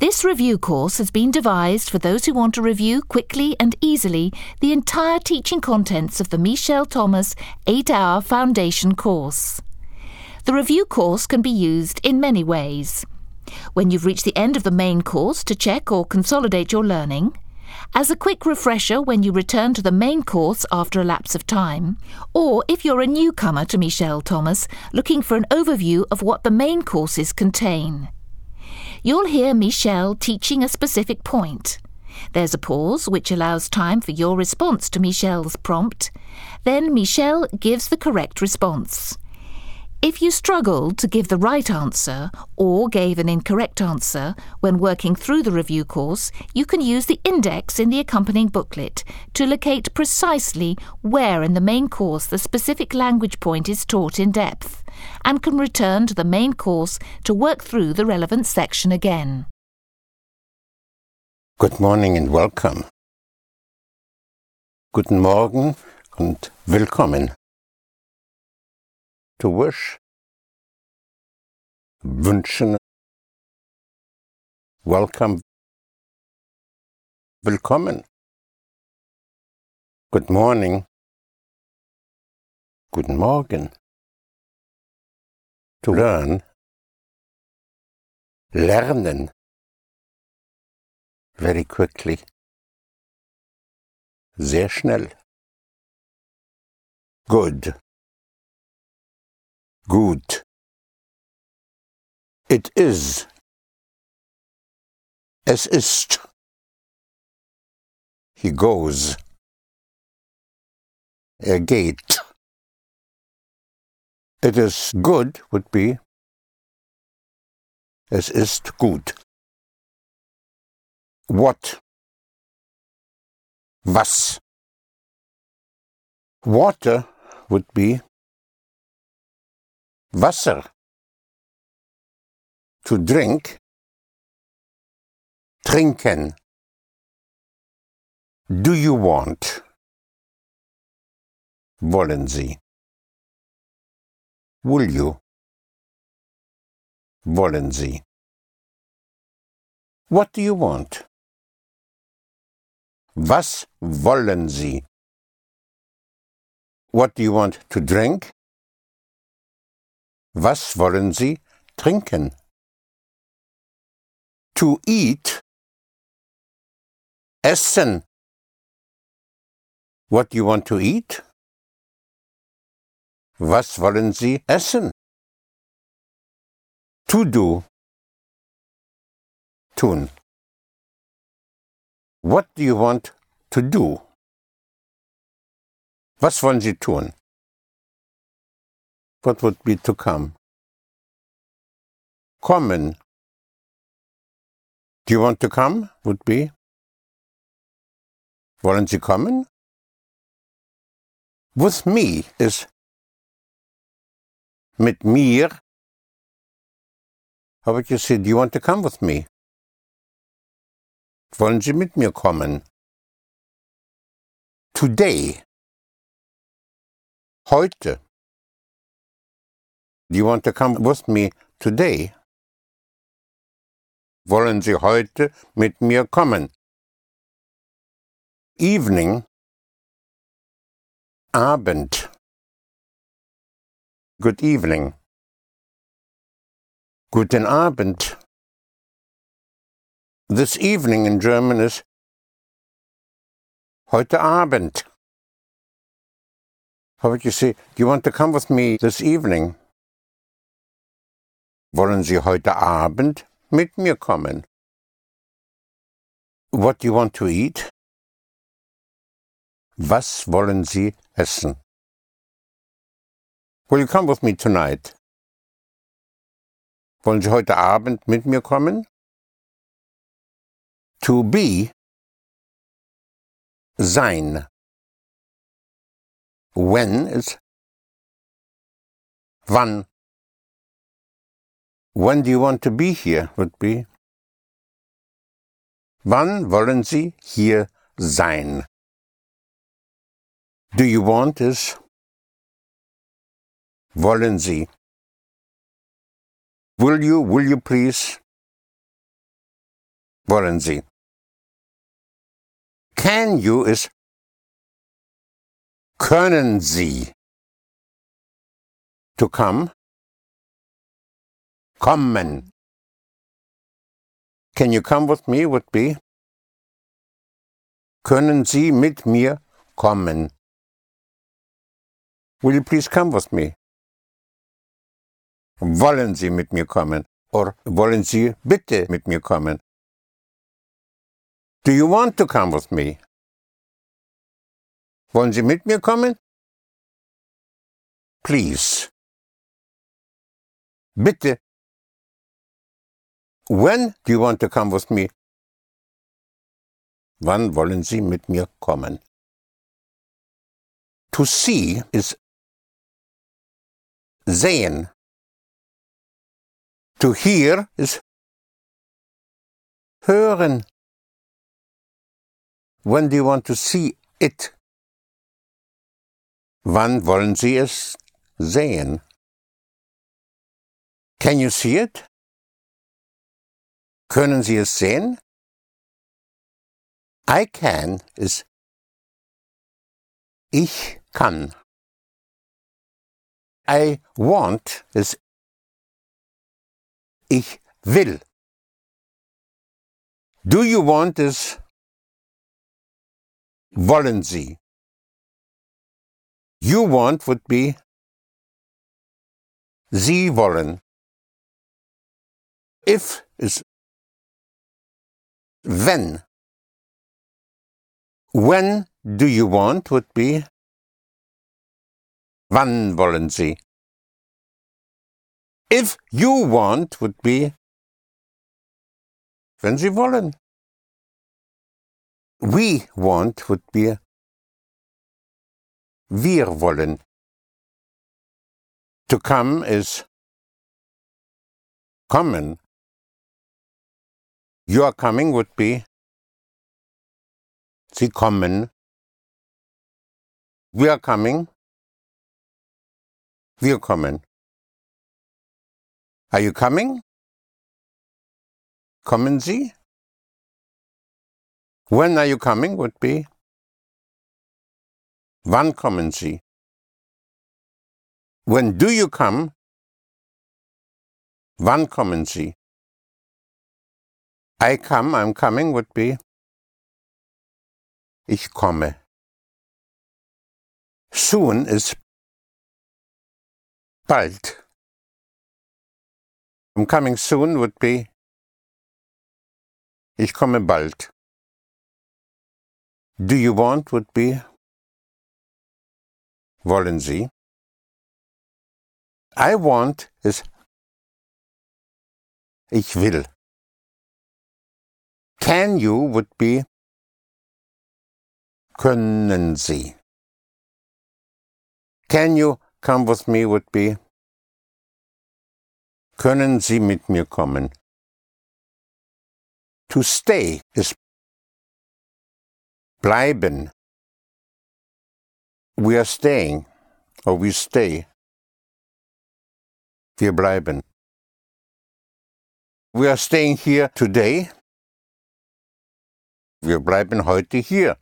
This review course has been devised for those who want to review quickly and easily the entire teaching contents of the Michelle Thomas 8 hour foundation course. The review course can be used in many ways. When you've reached the end of the main course to check or consolidate your learning, as a quick refresher when you return to the main course after a lapse of time, or if you're a newcomer to Michelle Thomas looking for an overview of what the main courses contain. You'll hear Michelle teaching a specific point. There's a pause, which allows time for your response to Michelle's prompt. Then Michelle gives the correct response. If you struggled to give the right answer or gave an incorrect answer when working through the review course, you can use the index in the accompanying booklet to locate precisely where in the main course the specific language point is taught in depth and can return to the main course to work through the relevant section again. Good morning and welcome. Guten Morgen und willkommen. To wish wünschen. Welcome. Willkommen. Good morning. Guten Morgen. To learn. Lernen. Very quickly. Sehr schnell. Good. Gut. It is. Es ist. He goes. Er geht. It is good would be. Es ist gut. What? Was? Water would be Wasser. To drink. Trinken. Do you want? Wollen Sie? Will you? Wollen Sie? What do you want? Was wollen Sie? What do you want to drink? Was wollen Sie trinken? To eat. Essen. What do you want to eat? Was wollen Sie essen? To do. Tun. What do you want to do? Was wollen Sie tun? What would be to come? Kommen. Do you want to come? Would be. Wollen Sie kommen? With me is mit mir. How would you say, do you want to come with me? Wollen Sie mit mir kommen? Today. Heute. Do you want to come with me today? Wollen Sie heute mit mir kommen? Evening. Abend. Good evening. Guten Abend. This evening in German is heute Abend. How would you say, do you want to come with me this evening? Wollen Sie heute Abend mit mir kommen? What do you want to eat? Was wollen Sie essen? Will you come with me tonight? Wollen Sie heute Abend mit mir kommen? To be sein. When is wann When do you want to be here would be. Wann wollen Sie hier sein? Do you want is wollen Sie. Will you, will you please? Wollen Sie. Can you is können Sie. To come kommen. Can you come with me would be Können Sie mit mir kommen? Will you please come with me? Wollen Sie mit mir kommen? Or wollen Sie bitte mit mir kommen? Do you want to come with me? Wollen Sie mit mir kommen? Please. Bitte When do you want to come with me? Wann wollen Sie mit mir kommen? To see is sehen. To hear is hören. When do you want to see it? Wann wollen Sie es sehen? Can you see it? Können Sie es sehen? I can ist ich kann. I want ist ich will. Do you want ist wollen Sie. You want would be Sie wollen. If is wenn. When do you want would be Wann wollen Sie? If you want would be wenn Sie wollen. We want would be wir wollen. To come is kommen. Your coming would be Sie kommen. We are coming. Wir kommen. Are you coming? Kommen Sie? When are you coming would be Wann kommen Sie? When do you come? Wann kommen Sie? I come, I'm coming would be Ich komme. Soon is bald. I'm coming soon would be Ich komme bald. Do you want would be Wollen Sie? I want is Ich will. Can you would be Können Sie? Can you come with me would be Können Sie mit mir kommen? To stay is bleiben. We are staying, or we stay. Wir bleiben. We are staying here today. Wir bleiben heute hier.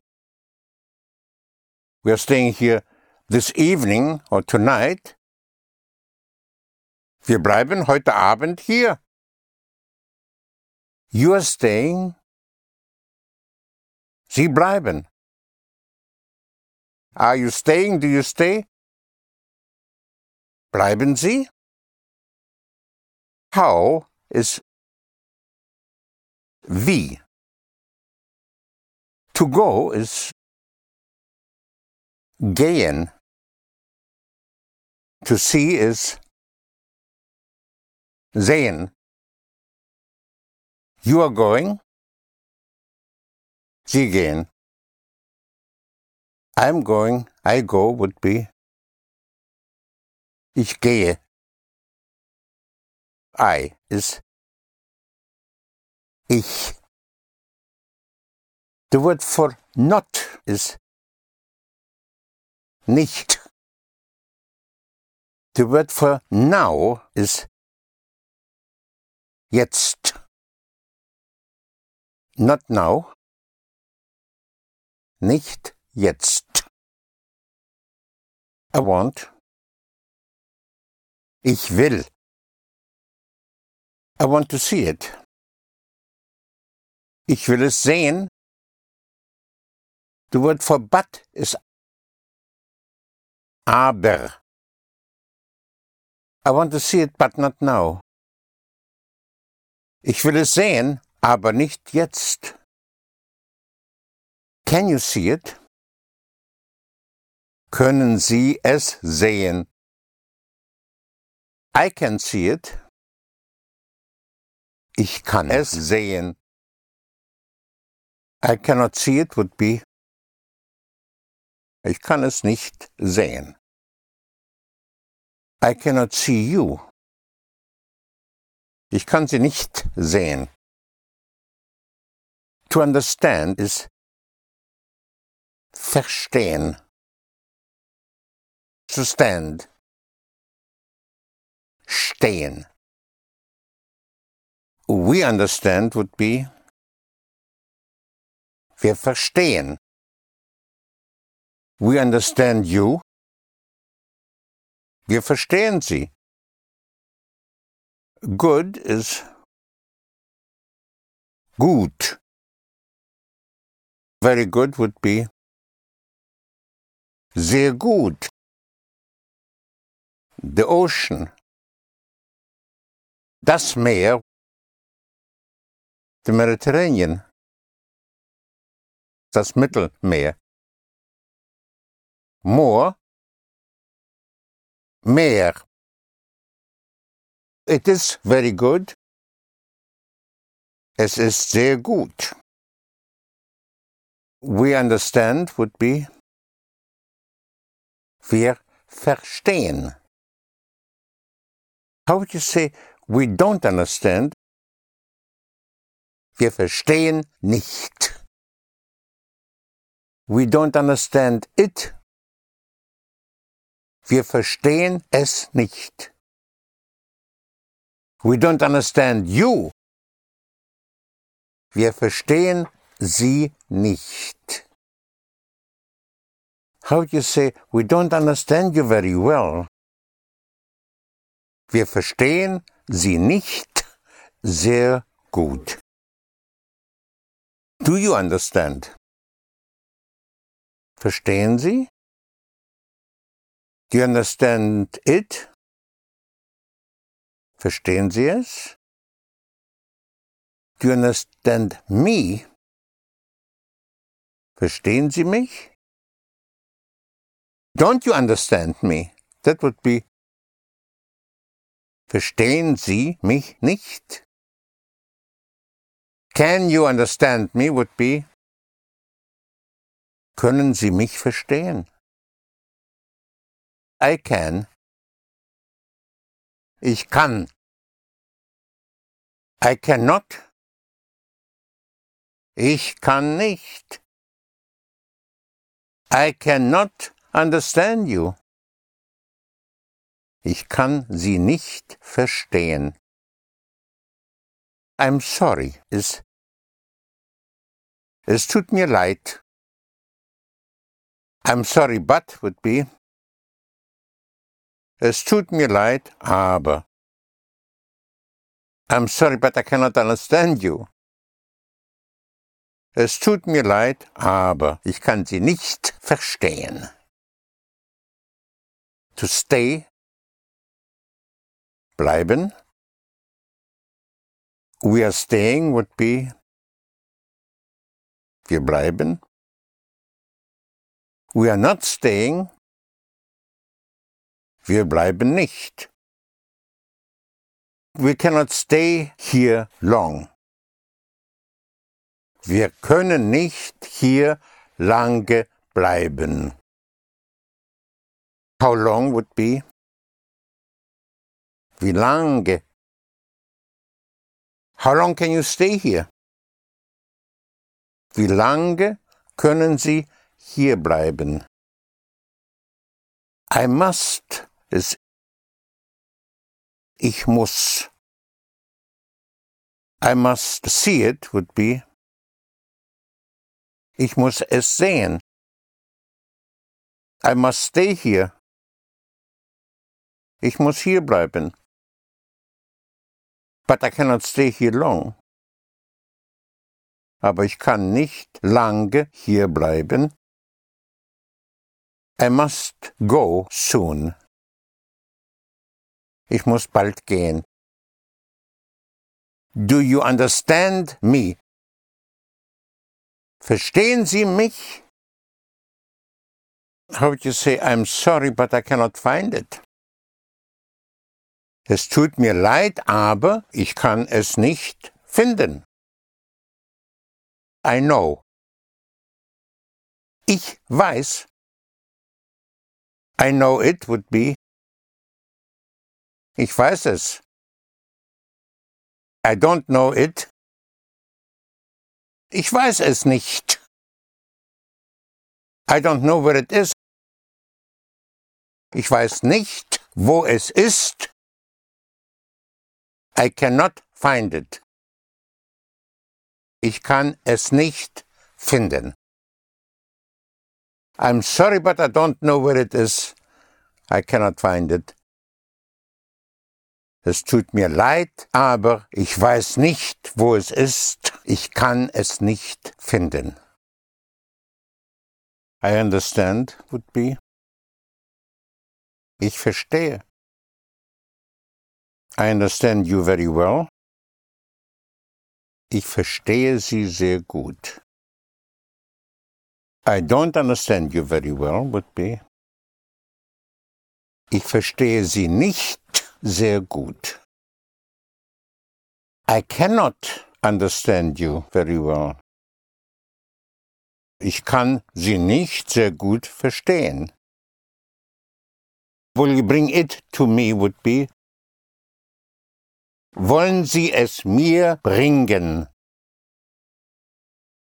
We are staying here this evening or tonight. Wir bleiben heute Abend hier. You are staying. Sie bleiben. Are you staying? Do you stay? Bleiben Sie? How is wie. To go is gehen. To see is sehen. You are going. Sie gehen. I'm going, I go would be Ich gehe. I is ich. The word for not is nicht. The word for now is jetzt. Not now. Nicht jetzt. I want. Ich will. I want to see it. Ich will es sehen. The word for but is aber. I want to see it, but not now. Ich will es sehen, aber nicht jetzt. Can you see it? Können Sie es sehen? I can see it. Ich kann es sehen. I cannot see it would be Ich kann es nicht sehen. I cannot see you. Ich kann sie nicht sehen. To understand is verstehen. To stand. Stehen. we understand would be wir verstehen. We understand you. Wir verstehen Sie. Good is gut. Very good would be sehr gut. The ocean. Das Meer. The Mediterranean. Das Mittelmeer. More. Meer. It is very good. Es ist sehr gut. We understand would be wir verstehen. How would you say we don't understand? Wir verstehen nicht. We don't understand it. Wir verstehen es nicht. We don't understand you. Wir verstehen sie nicht. How do you say, we don't understand you very well? Wir verstehen sie nicht sehr gut. Do you understand? Verstehen Sie? Do you understand it? Verstehen Sie es? Do you understand me? Verstehen Sie mich? Don't you understand me? That would be Verstehen Sie mich nicht? Can you understand me would be Können Sie mich verstehen? I can. Ich kann. I cannot. Ich kann nicht. I cannot understand you. Ich kann Sie nicht verstehen. I'm sorry ist Es tut mir leid. I'm sorry, but would be Es tut mir leid, aber. I'm sorry, but I cannot understand you. Es tut mir leid, aber ich kann Sie nicht verstehen. To stay. Bleiben. We are staying would be. Wir bleiben. We are not staying. Wir bleiben nicht. We cannot stay here long. Wir können nicht hier lange bleiben. How long would be? Wie lange? How long can you stay here? Wie lange können Sie hier bleiben? I must ist ich muss. I must see it would be ich muss es sehen. I must stay here. Ich muss hier bleiben. But I cannot stay here long. Aber ich kann nicht lange hier bleiben. I must go soon. Ich muss bald gehen. Do you understand me? Verstehen Sie mich? How would you say, I'm sorry, but I cannot find it? Es tut mir leid, aber ich kann es nicht finden. I know. Ich weiß. I know it would be. Ich weiß es. I don't know it. Ich weiß es nicht. I don't know where it is. Ich weiß nicht, wo es ist. I cannot find it. Ich kann es nicht finden. I'm sorry, but I don't know where it is. I cannot find it. Es tut mir leid, aber ich weiß nicht, wo es ist. Ich kann es nicht finden. I understand would be. Ich verstehe. I understand you very well. Ich verstehe Sie sehr gut. I don't understand you very well would be. Ich verstehe Sie nicht sehr gut. I cannot understand you very well. Ich kann Sie nicht sehr gut verstehen. Will you bring it to me would be. Wollen Sie es mir bringen?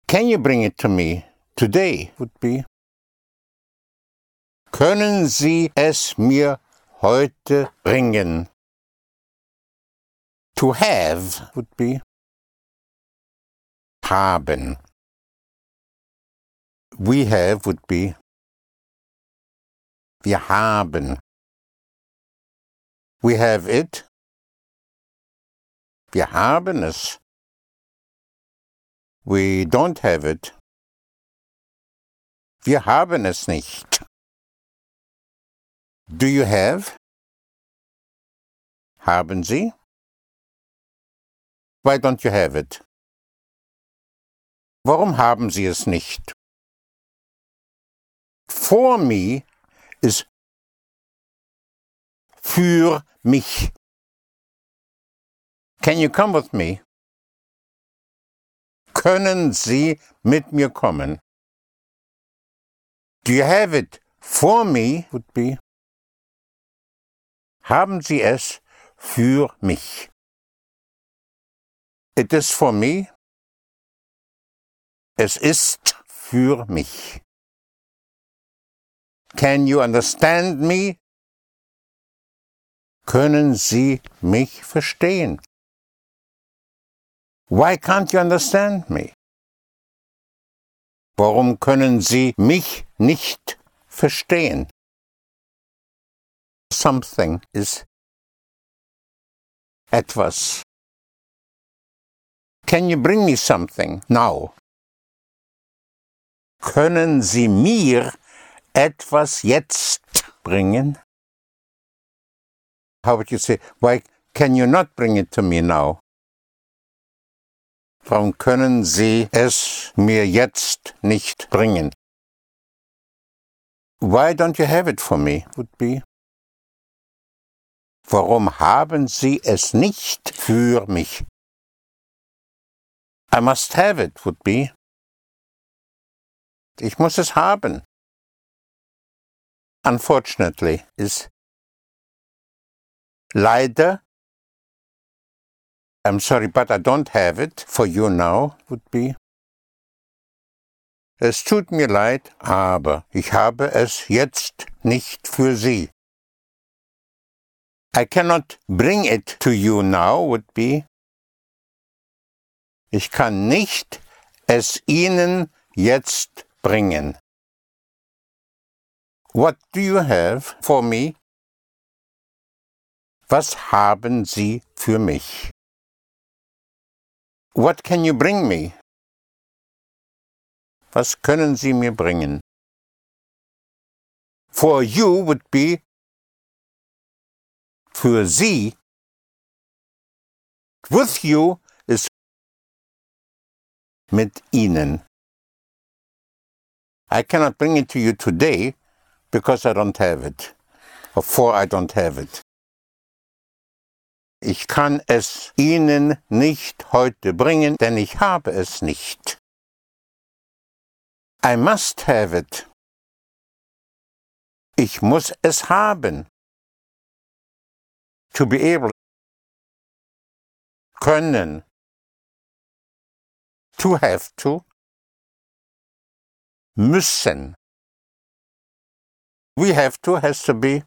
Can you bring it to me today would be. Können Sie es mir heute bringen? To have would be haben. We have would be wir haben. We have it. Wir haben es. We don't have it. Wir haben es nicht. Do you have? Haben Sie? Why don't you have it? Warum haben Sie es nicht? For me is für mich. Can you come with me? Können Sie mit mir kommen? Do you have it for me would be haben Sie es für mich. It is for me. Es ist für mich. Can you understand me? Können Sie mich verstehen? Why can't you understand me? Warum können Sie mich nicht verstehen? Something is etwas. Can you bring me something now? Können Sie mir etwas jetzt bringen? How would you say, why can you not bring it to me now? Warum können Sie es mir jetzt nicht bringen? Why don't you have it for me? Would be. Warum haben Sie es nicht für mich? I must have it would be. Ich muss es haben. Unfortunately is leider I'm sorry, but I don't have it for you now, would be. Es tut mir leid, aber ich habe es jetzt nicht für Sie. I cannot bring it to you now, would be. Ich kann nicht es Ihnen jetzt bringen. What do you have for me? Was haben Sie für mich? What can you bring me? Was können Sie mir bringen? For you would be für Sie. With you ist mit Ihnen. I cannot bring it to you today because I don't have it. Or for I don't have it. Ich kann es Ihnen nicht heute bringen, denn ich habe es nicht. I must have it. Ich muss es haben. To be able. Können. To have to. Müssen. We have to has to be.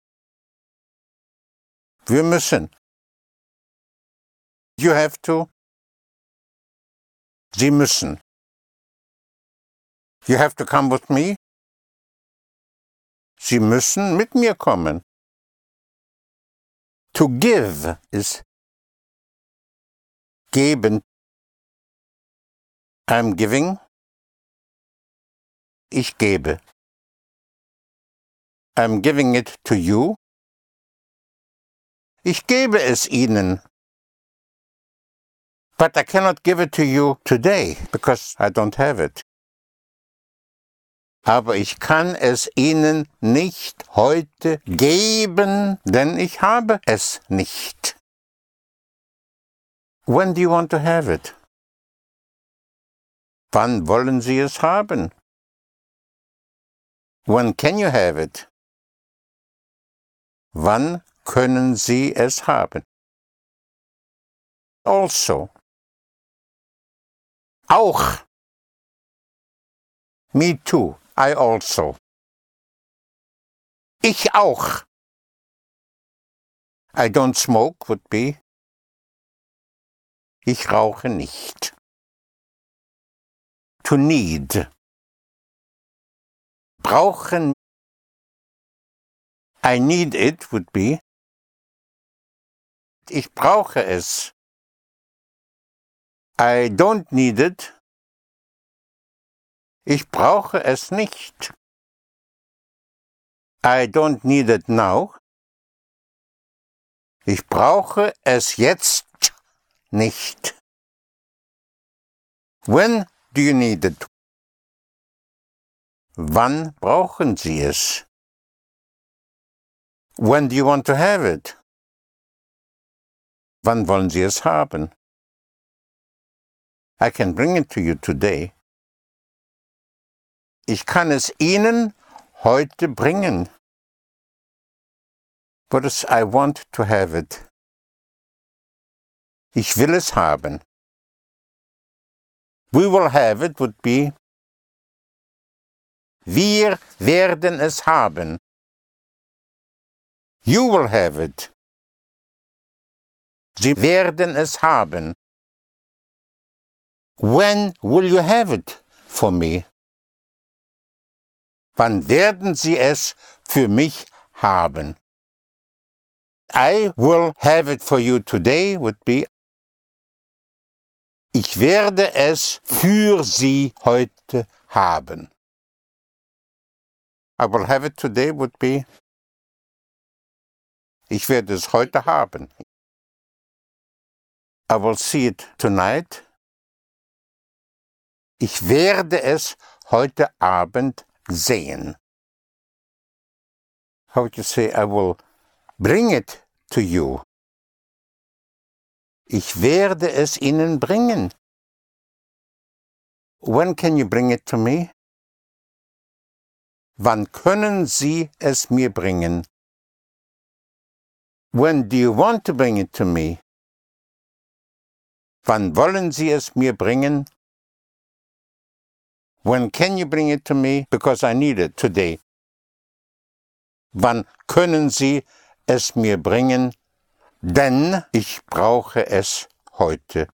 Wir müssen. You have to. Sie müssen. You have to come with me. Sie müssen mit mir kommen. To give is geben. I'm giving. Ich gebe. I'm giving it to you. Ich gebe es Ihnen. But I cannot give it to you today because I don't have it. Aber ich kann es Ihnen nicht heute geben, denn ich habe es nicht. When do you want to have it? Wann wollen Sie es haben? When can you have it? Wann können Sie es haben? Also. Auch. Me too. I also. Ich auch. I don't smoke would be. Ich rauche nicht. To need. Brauchen. I need it would be. Ich brauche es. I don't need it. Ich brauche es nicht. I don't need it now. Ich brauche es jetzt nicht. When do you need it? Wann brauchen Sie es? When do you want to have it? Wann wollen Sie es haben? I can bring it to you today. Ich kann es Ihnen heute bringen. But I want to have it. Ich will es haben. We will have it would be Wir werden es haben. You will have it. Sie werden es haben. When will you have it for me? Wann werden Sie es für mich haben? I will have it for you today would be Ich werde es für Sie heute haben. I will have it today would be Ich werde es heute haben. I will see it tonight. Ich werde es heute Abend sehen. How would you say I will bring it to you? Ich werde es Ihnen bringen. When can you bring it to me? Wann können Sie es mir bringen? When do you want to bring it to me? Wann wollen Sie es mir bringen? When can you bring it to me? Because I need it today. Wann können Sie es mir bringen? denn ich brauche es heute.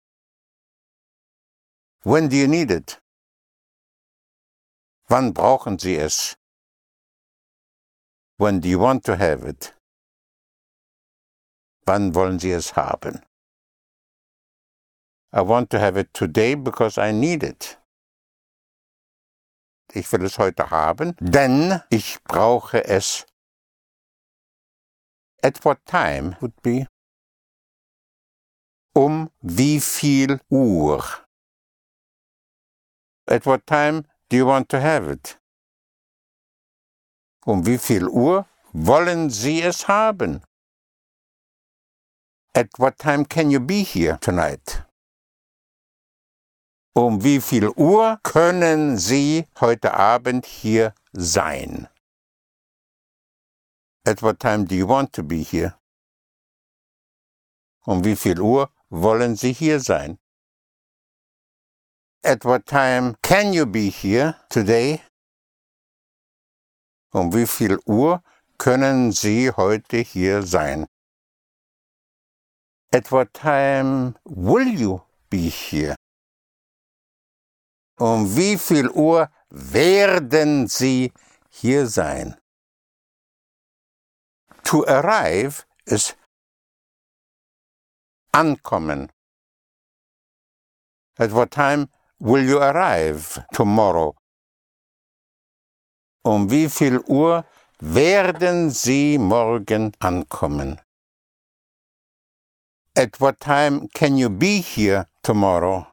When do you need it? Wann brauchen Sie es? When do you want to have it? Wann wollen Sie es haben? I want to have it today because I need it. Ich will es heute haben, denn ich brauche es. At what time would be? Um wie viel Uhr? At what time do you want to have it? Um wie viel Uhr wollen Sie es haben? At what time can you be here tonight? Um wie viel Uhr können Sie heute Abend hier sein? At what time do you want to be here? Um wie viel Uhr wollen Sie hier sein? At what time can you be here today? Um wie viel Uhr können Sie heute hier sein? At what time will you be here? Um wie viel Uhr werden Sie hier sein? To arrive ist ankommen. At what time will you arrive tomorrow? Um wie viel Uhr werden Sie morgen ankommen? At what time can you be here tomorrow?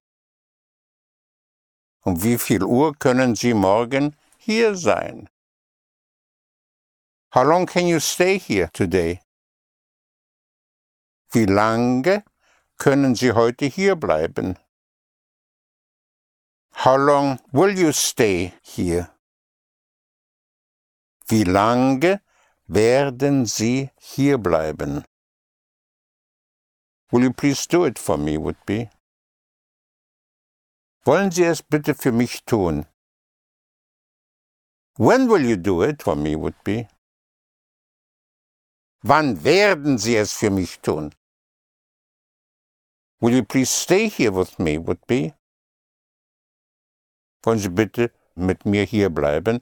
Um wie viel Uhr können Sie morgen hier sein? How long can you stay here today? Wie lange können Sie heute hier bleiben? How long will you stay here? Wie lange werden Sie hier bleiben? Will you please do it for me, would be? Wollen Sie es bitte für mich tun? When will you do it for me, would be? Wann werden Sie es für mich tun? Will you please stay here with me, would be? Wollen Sie bitte mit mir hier bleiben?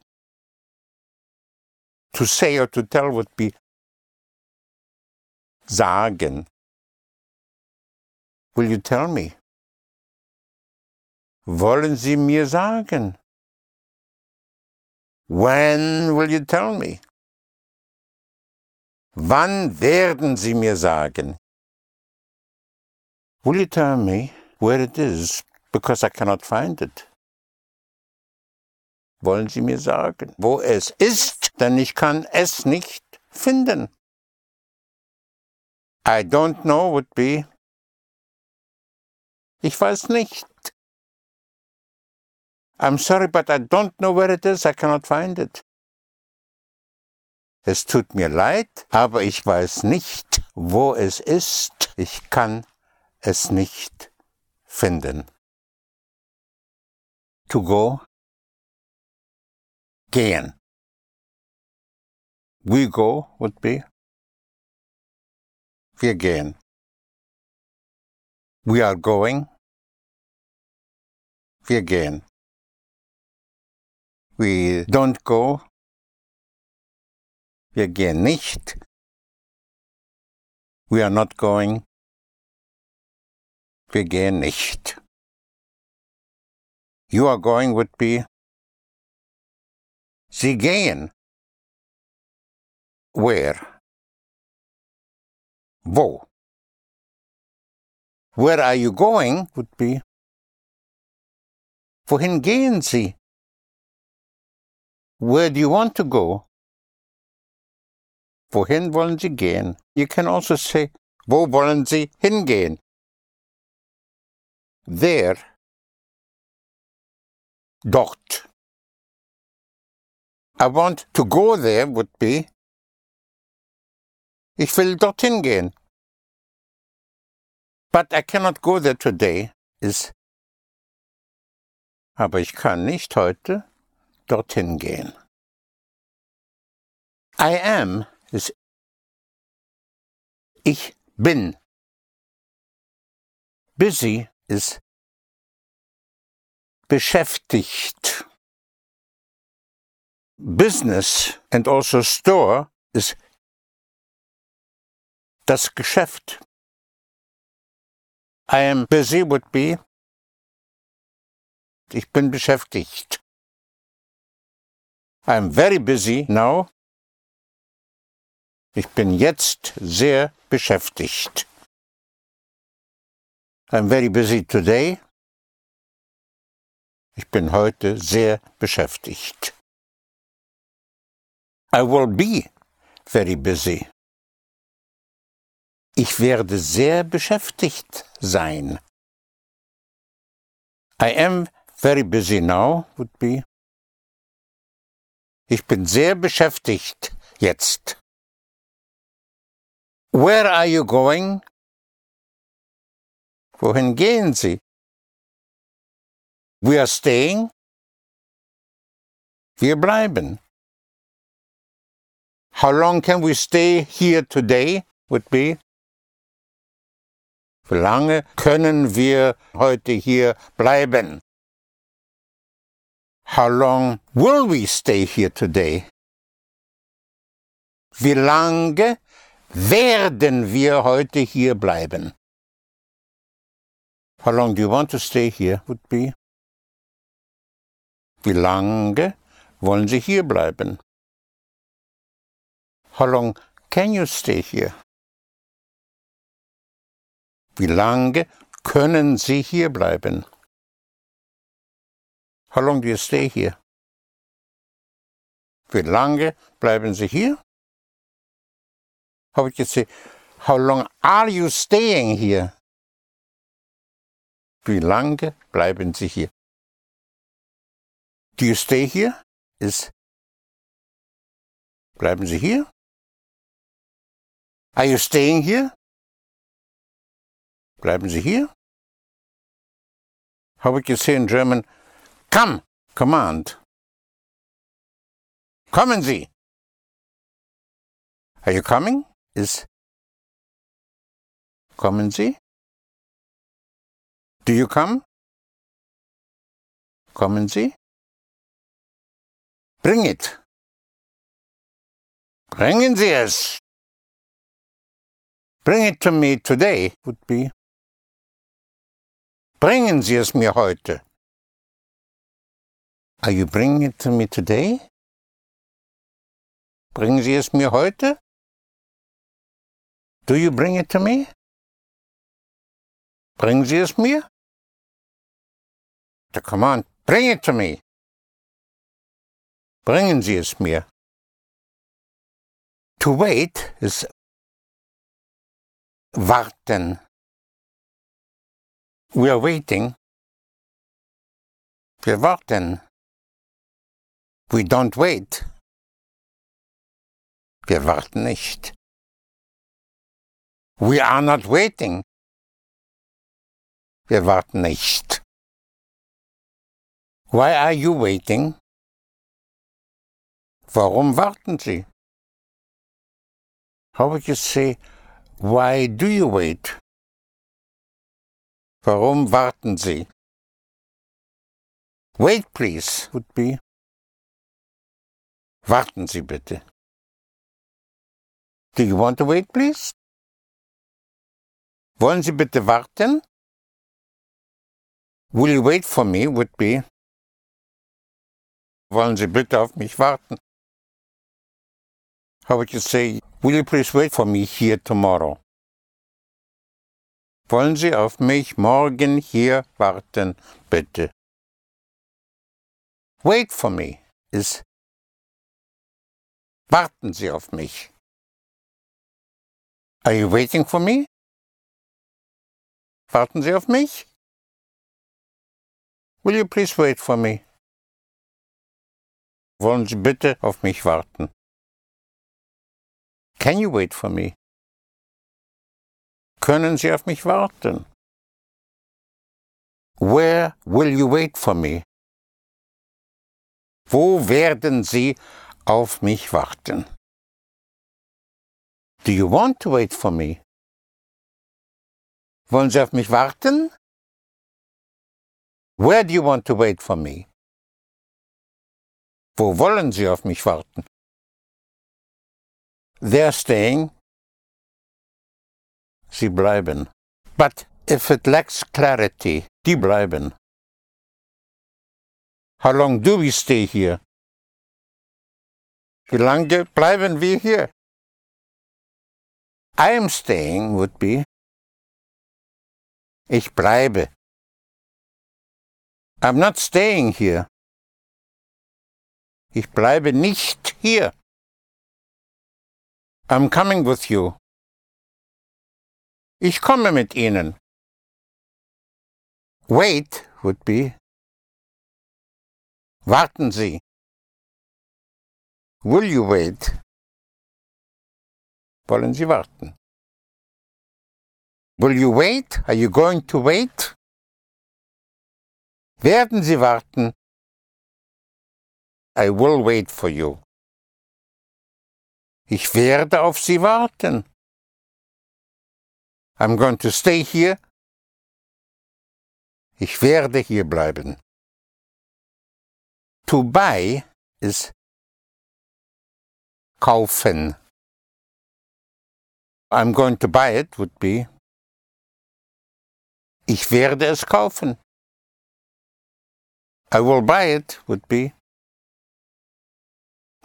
To say or to tell would be sagen. Will you tell me? Wollen Sie mir sagen? When will you tell me? Wann werden Sie mir sagen? Will you tell me where it is because I cannot find it? Wollen Sie mir sagen, wo es ist, denn ich kann es nicht finden? I don't know would be ich weiß nicht. I'm sorry, but I don't know where it is. I cannot find it. Es tut mir leid, aber ich weiß nicht, wo es ist. Ich kann es nicht finden. To go. Gehen. We go would be. Wir gehen. We are going. Wir gehen. We don't go. Wir gehen nicht. We are not going. Wir gehen nicht. You are going would be. Sie gehen. Where? Wo? Where are you going would be. Wohin gehen Sie? Where do you want to go? Wohin wollen Sie gehen? You can also say, wo wollen Sie hingehen? There. Dort. I want to go there would be. Ich will dorthin gehen. But I cannot go there today ist. Aber ich kann nicht heute dorthin gehen. I am ist ich bin. Busy ist beschäftigt. Business and also store ist das Geschäft. I am busy would be. Ich bin beschäftigt. I am very busy now. Ich bin jetzt sehr beschäftigt. I'm very busy today. Ich bin heute sehr beschäftigt. I will be very busy. Ich werde sehr beschäftigt sein. I am very busy now would be. Ich bin sehr beschäftigt jetzt. Where are you going? Wohin gehen Sie? We are staying. Wir bleiben. How long can we stay here today? Would be. Wie lange können wir heute hier bleiben? How long will we stay here today? Wie lange werden wir heute hier bleiben? How long do you want to stay here would be? Wie lange wollen Sie hier bleiben? How long can you stay here? Wie lange können Sie hier bleiben? How long do you stay here? Wie lange bleiben Sie hier? How would you say, how long are you staying here? Wie lange bleiben Sie hier? Do you stay here? Is Bleiben Sie hier? Are you staying here? Bleiben Sie hier? How would you say in German, come, command? Kommen Sie. Are you coming? Ist Kommen Sie? Do you come? Kommen Sie? Bring it. Bringen Sie es. Bring it to me today would be. Bringen Sie es mir heute. Are you bringing it to me today? Bringen Sie es mir heute? Do you bring it to me? Bringen Sie es mir? The command, bring it to me. Bringen Sie es mir. To wait is warten. We are waiting. Wir warten. We don't wait. Wir warten nicht. We are not waiting. Wir warten nicht. Why are you waiting? Warum warten Sie? How would you say, why do you wait? Warum warten Sie? Wait, please, would be. Warten Sie bitte. Do you want to wait, please? Wollen Sie bitte warten? Will you wait for me would be. Wollen Sie bitte auf mich warten? How would you say, will you please wait for me here tomorrow? Wollen Sie auf mich morgen hier warten, bitte? Wait for me ist Warten Sie auf mich. Are you waiting for me? Warten Sie auf mich? Will you please wait for me? Wollen Sie bitte auf mich warten? Can you wait for me? Können Sie auf mich warten? Where will you wait for me? Wo werden Sie auf mich warten? Do you want to wait for me? Wollen Sie auf mich warten? Where do you want to wait for me? Wo wollen Sie auf mich warten? They're staying Sie bleiben. But if it lacks clarity, die bleiben. How long do we stay here? Wie lange bleiben wir hier? I am staying would be. Ich bleibe. I'm not staying here. Ich bleibe nicht hier. I'm coming with you. Ich komme mit Ihnen. Wait would be. Warten Sie. Will you wait? Wollen Sie warten? Will you wait? Are you going to wait? Werden Sie warten? I will wait for you. Ich werde auf Sie warten. I'm going to stay here. Ich werde hier bleiben. To buy ist kaufen. I'm going to buy it would be ich werde es kaufen. I will buy it would be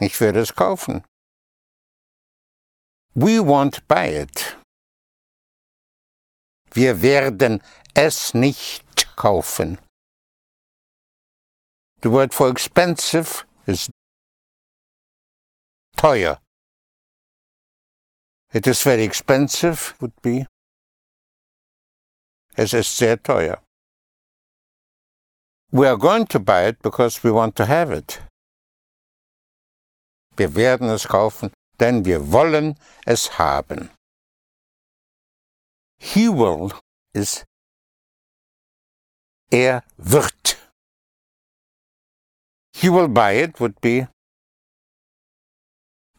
ich werde es kaufen. We won't buy it. Wir werden es nicht kaufen. The word for expensive is teuer. It is very expensive would be. Es ist sehr teuer. We are going to buy it because we want to have it. Wir werden es kaufen, denn wir wollen es haben. He will ist er wird. He will buy it would be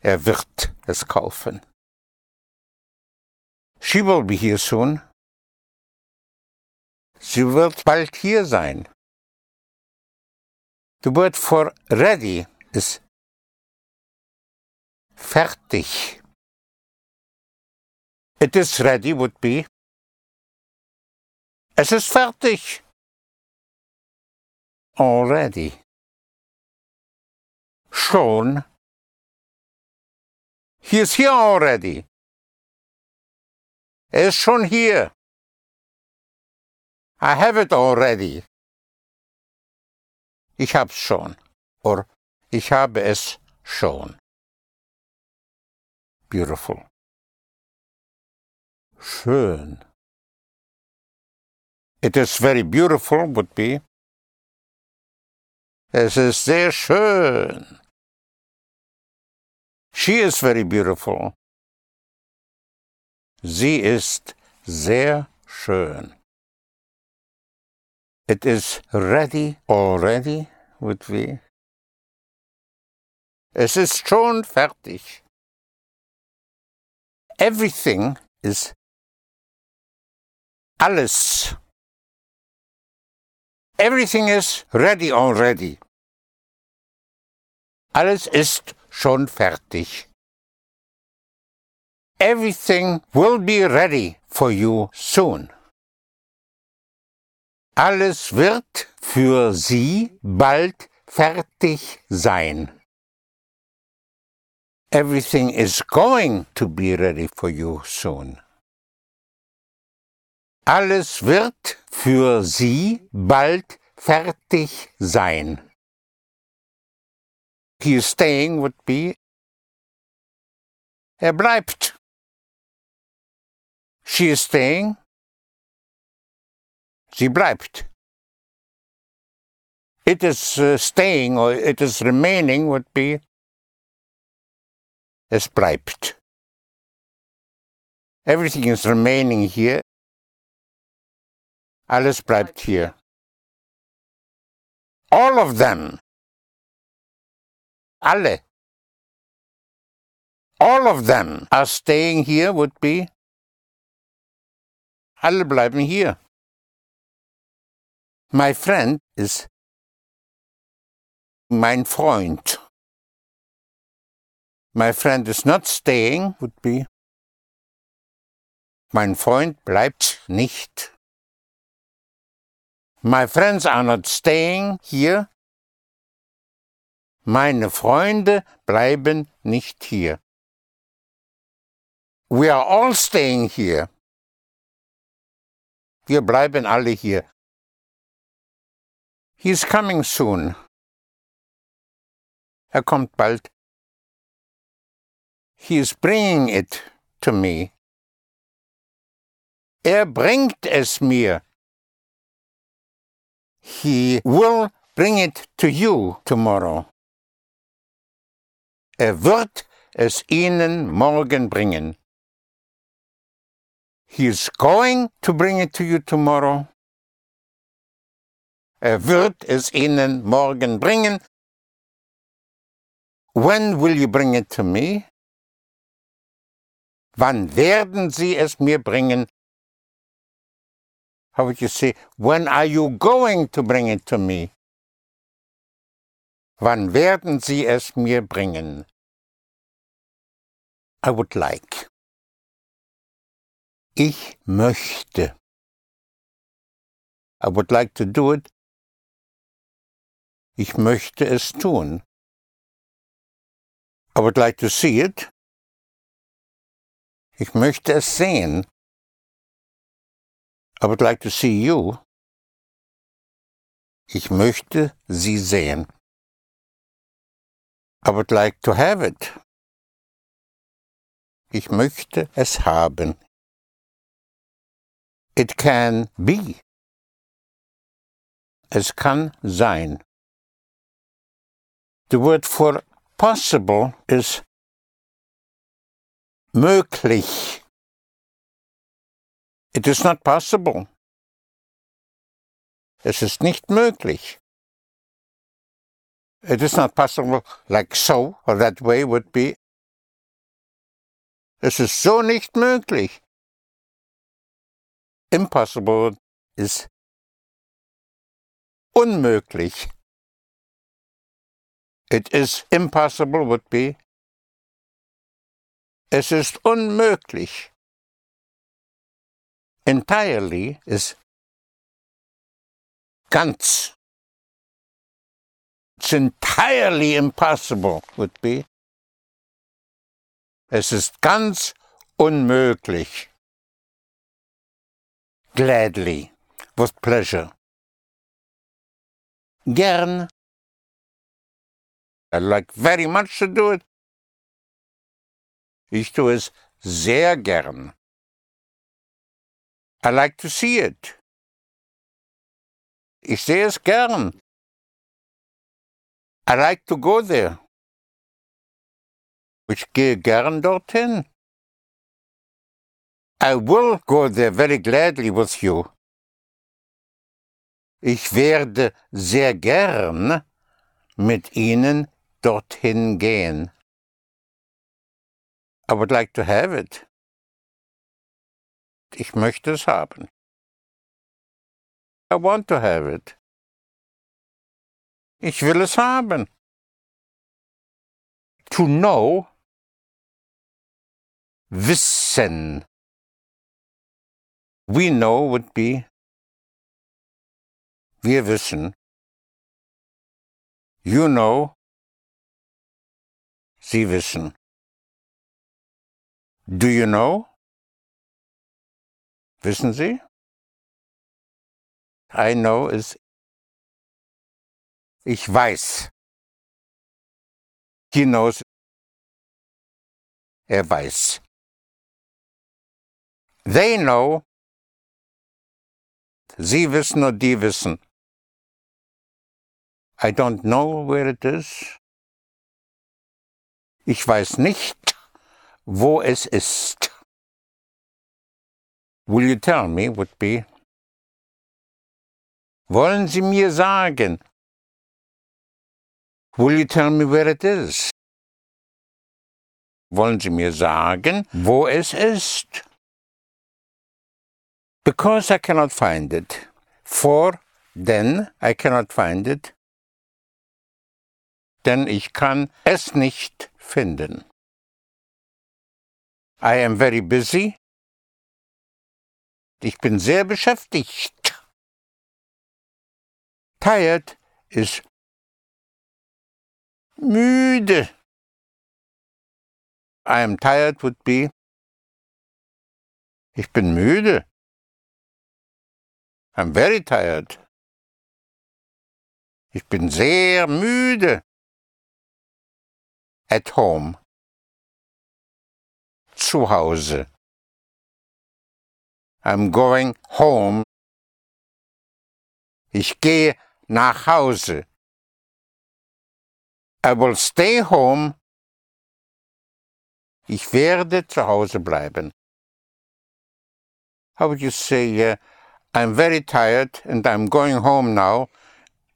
er wird es kaufen. She will be here soon. Sie wird bald hier sein. The word for ready ist fertig. It is ready would be. Es ist fertig. Already. Schon. He is here already. Er ist schon hier. I have it already. Ich hab's schon. Or ich habe es schon. Beautiful. Schön. It is very beautiful would be. Es ist sehr schön. She is very beautiful. Sie ist sehr schön. It is ready already would be. Es ist schon fertig. Everything is alles. Everything is ready already. Alles ist schon fertig. Everything will be ready for you soon. Alles wird für Sie bald fertig sein. Everything is going to be ready for you soon. Alles wird für Sie bald fertig sein. He is staying would be er bleibt. She is staying. Sie bleibt. It is uh, staying or it is remaining would be es bleibt. Everything is remaining here. Alles bleibt hier. All of them. Alle. All of them are staying here would be. Alle bleiben hier. My friend is mein Freund. My friend is not staying would be. Mein Freund bleibt nicht. My friends are not staying here. Meine Freunde bleiben nicht hier. We are all staying here. Wir bleiben alle hier. He's coming soon. Er kommt bald. He is bringing it to me. Er bringt es mir. He will bring it to you tomorrow. Er wird es Ihnen morgen bringen. He is going to bring it to you tomorrow. Er wird es Ihnen morgen bringen. When will you bring it to me? Wann werden Sie es mir bringen? How would you say, when are you going to bring it to me? Wann werden Sie es mir bringen? I would like. Ich möchte. I would like to do it. Ich möchte es tun. I would like to see it. Ich möchte es sehen. I would like to see you. Ich möchte Sie sehen. I would like to have it. Ich möchte es haben. It can be. Es kann sein. The word for possible is möglich. It is not possible. Es ist nicht möglich. It is not possible like so or that way would be. Es ist so nicht möglich. Impossible ist unmöglich. It is impossible would be. Es ist unmöglich. Entirely is ganz. It's entirely impossible would be. Es ist ganz unmöglich. Gladly, with pleasure. Gern I like very much to do it. Ich tue es sehr gern. I like to see it. Ich sehe es gern. I like to go there. Ich gehe gern dorthin. I will go there very gladly with you. Ich werde sehr gern mit Ihnen dorthin gehen. I would like to have it. Ich möchte es haben. I want to have it. Ich will es haben. To know, wissen. We know would be, wir wissen. You know, Sie wissen. Do you know? Wissen Sie? I know is ich weiß. He knows. Er weiß. They know. Sie wissen und die wissen. I don't know where it is. Ich weiß nicht, wo es ist. Will you tell me would be? Wollen Sie mir sagen? Will you tell me where it is? Wollen Sie mir sagen, wo es ist? Because I cannot find it. For then I cannot find it. Denn ich kann es nicht finden. I am very busy. Ich bin sehr beschäftigt. Tired ist müde. I am tired would be ich bin müde. I'm very tired. Ich bin sehr müde at home. Zu Hause. I'm going home. Ich gehe nach Hause. I will stay home. Ich werde zu Hause bleiben. How would you say, uh, I'm very tired and I'm going home now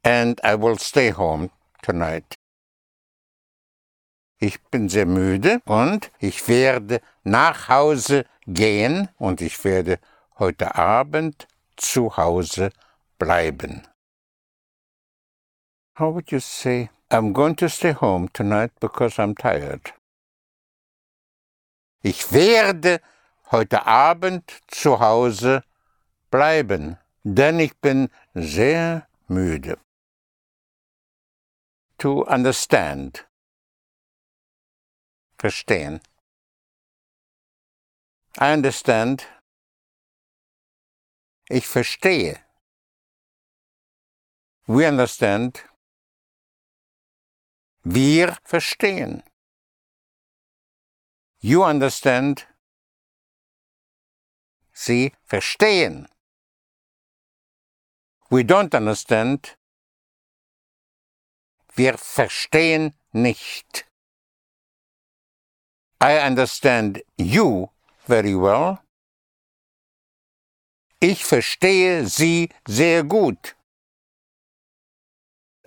and I will stay home tonight? ich bin sehr müde und ich werde nach Hause gehen und ich werde heute Abend zu Hause bleiben. How would you say I'm going to stay home tonight because I'm tired. Ich werde heute Abend zu Hause bleiben, denn ich bin sehr müde. To understand. Verstehen. I understand. Ich verstehe. We understand. Wir verstehen. You understand. Sie verstehen. We don't understand. Wir verstehen nicht. I understand you very well. Ich verstehe Sie sehr gut.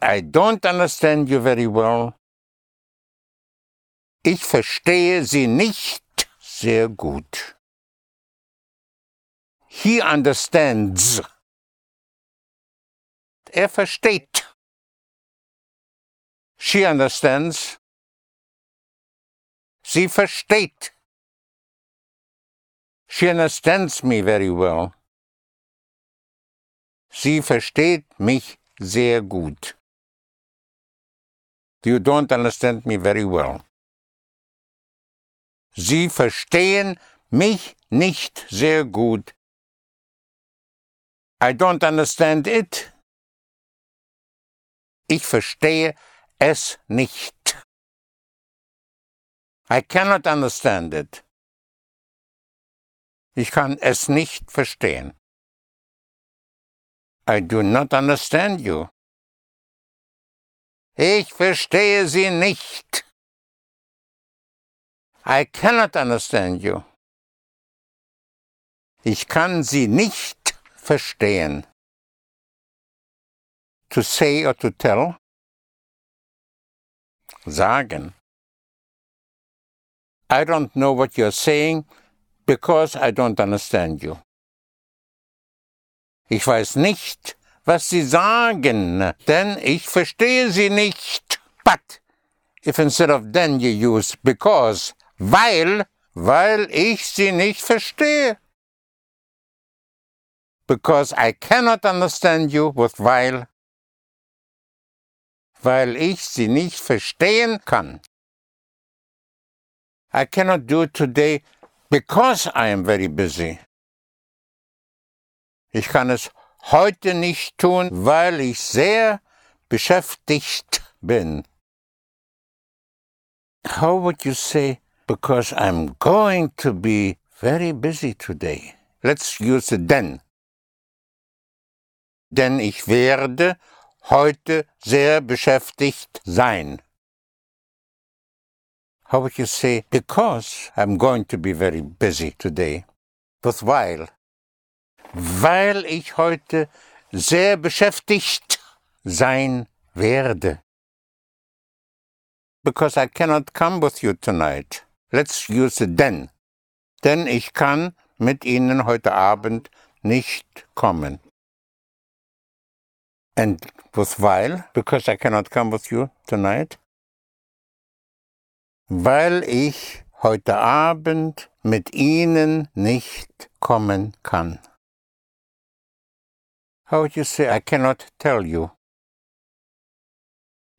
I don't understand you very well. Ich verstehe Sie nicht sehr gut. He understands. Er versteht. She understands. Sie versteht. She understands me very well. Sie versteht mich sehr gut. You don't understand me very well. Sie verstehen mich nicht sehr gut. I don't understand it. Ich verstehe es nicht. I cannot understand it. Ich kann es nicht verstehen. I do not understand you. Ich verstehe Sie nicht. I cannot understand you. Ich kann Sie nicht verstehen. To say or to tell. Sagen. I don't know what you're saying because I don't understand you. Ich weiß nicht, was Sie sagen, denn ich verstehe Sie nicht. But if instead of then you use because, weil, weil ich Sie nicht verstehe. Because I cannot understand you with weil, weil ich Sie nicht verstehen kann. I cannot do it today because I am very busy. Ich kann es heute nicht tun, weil ich sehr beschäftigt bin. How would you say, because I'm going to be very busy today? Let's use the then. Denn ich werde heute sehr beschäftigt sein. How would you say, because I'm going to be very busy today? With while. Weil ich heute sehr beschäftigt sein werde. Because I cannot come with you tonight. Let's use the then. Denn ich kann mit Ihnen heute Abend nicht kommen. And with while, because I cannot come with you tonight, weil ich heute Abend mit Ihnen nicht kommen kann. How would you say, I cannot tell you?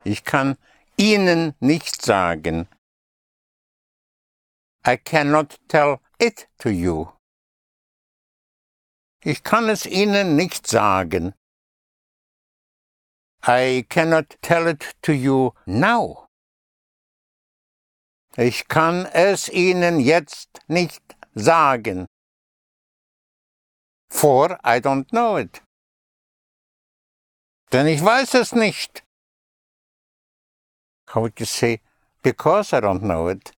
Ich kann Ihnen nicht sagen. I cannot tell it to you. Ich kann es Ihnen nicht sagen. I cannot tell it to you now. Ich kann es Ihnen jetzt nicht sagen. For I don't know it. Denn ich weiß es nicht. How would you say, because I don't know it?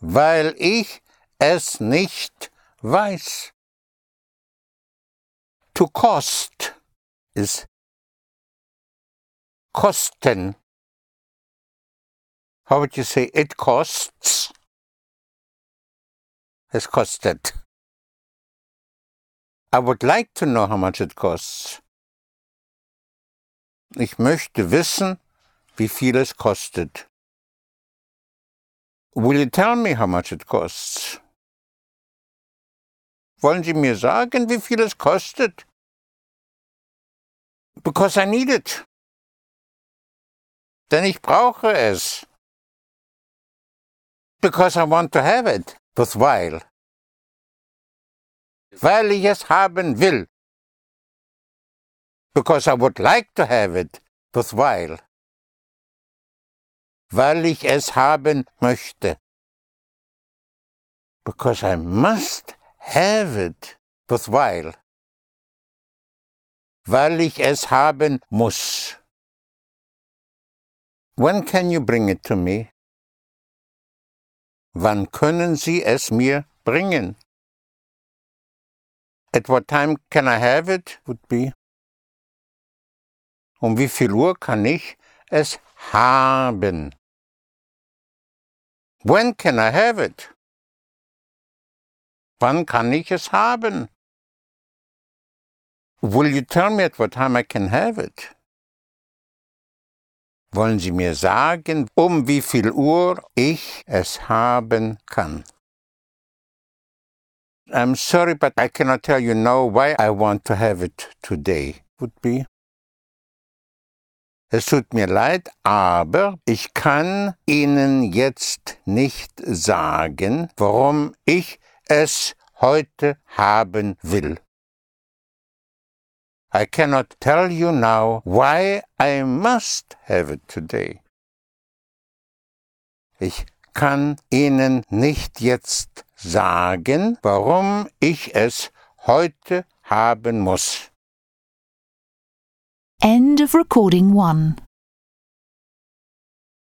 Weil ich es nicht weiß. To cost ist kosten. How would you say it costs? Es kostet. I would like to know how much it costs. Ich möchte wissen, wie viel es kostet. Will you tell me how much it costs? Wollen Sie mir sagen, wie viel es kostet? Because I need it. Denn ich brauche es. Because I want to have it. Worthwhile. Weil ich es haben will. Because I would like to have it. Worthwhile. Weil ich es haben möchte. Because I must have it. Worthwhile. Weil ich es haben muss. When can you bring it to me? Wann können Sie es mir bringen? At what time can I have it? Would be. Um wie viel Uhr kann ich es haben? When can I have it? Wann kann ich es haben? Will you tell me at what time I can have it? Wollen Sie mir sagen, um wie viel Uhr ich es haben kann? I'm sorry, but I cannot tell you now why I want to have it today. Would be. Es tut mir leid, aber ich kann Ihnen jetzt nicht sagen, warum ich es heute haben will. I cannot tell you now why I must have it today. Ich kann Ihnen nicht jetzt sagen, warum ich es heute haben muss. End of recording 1.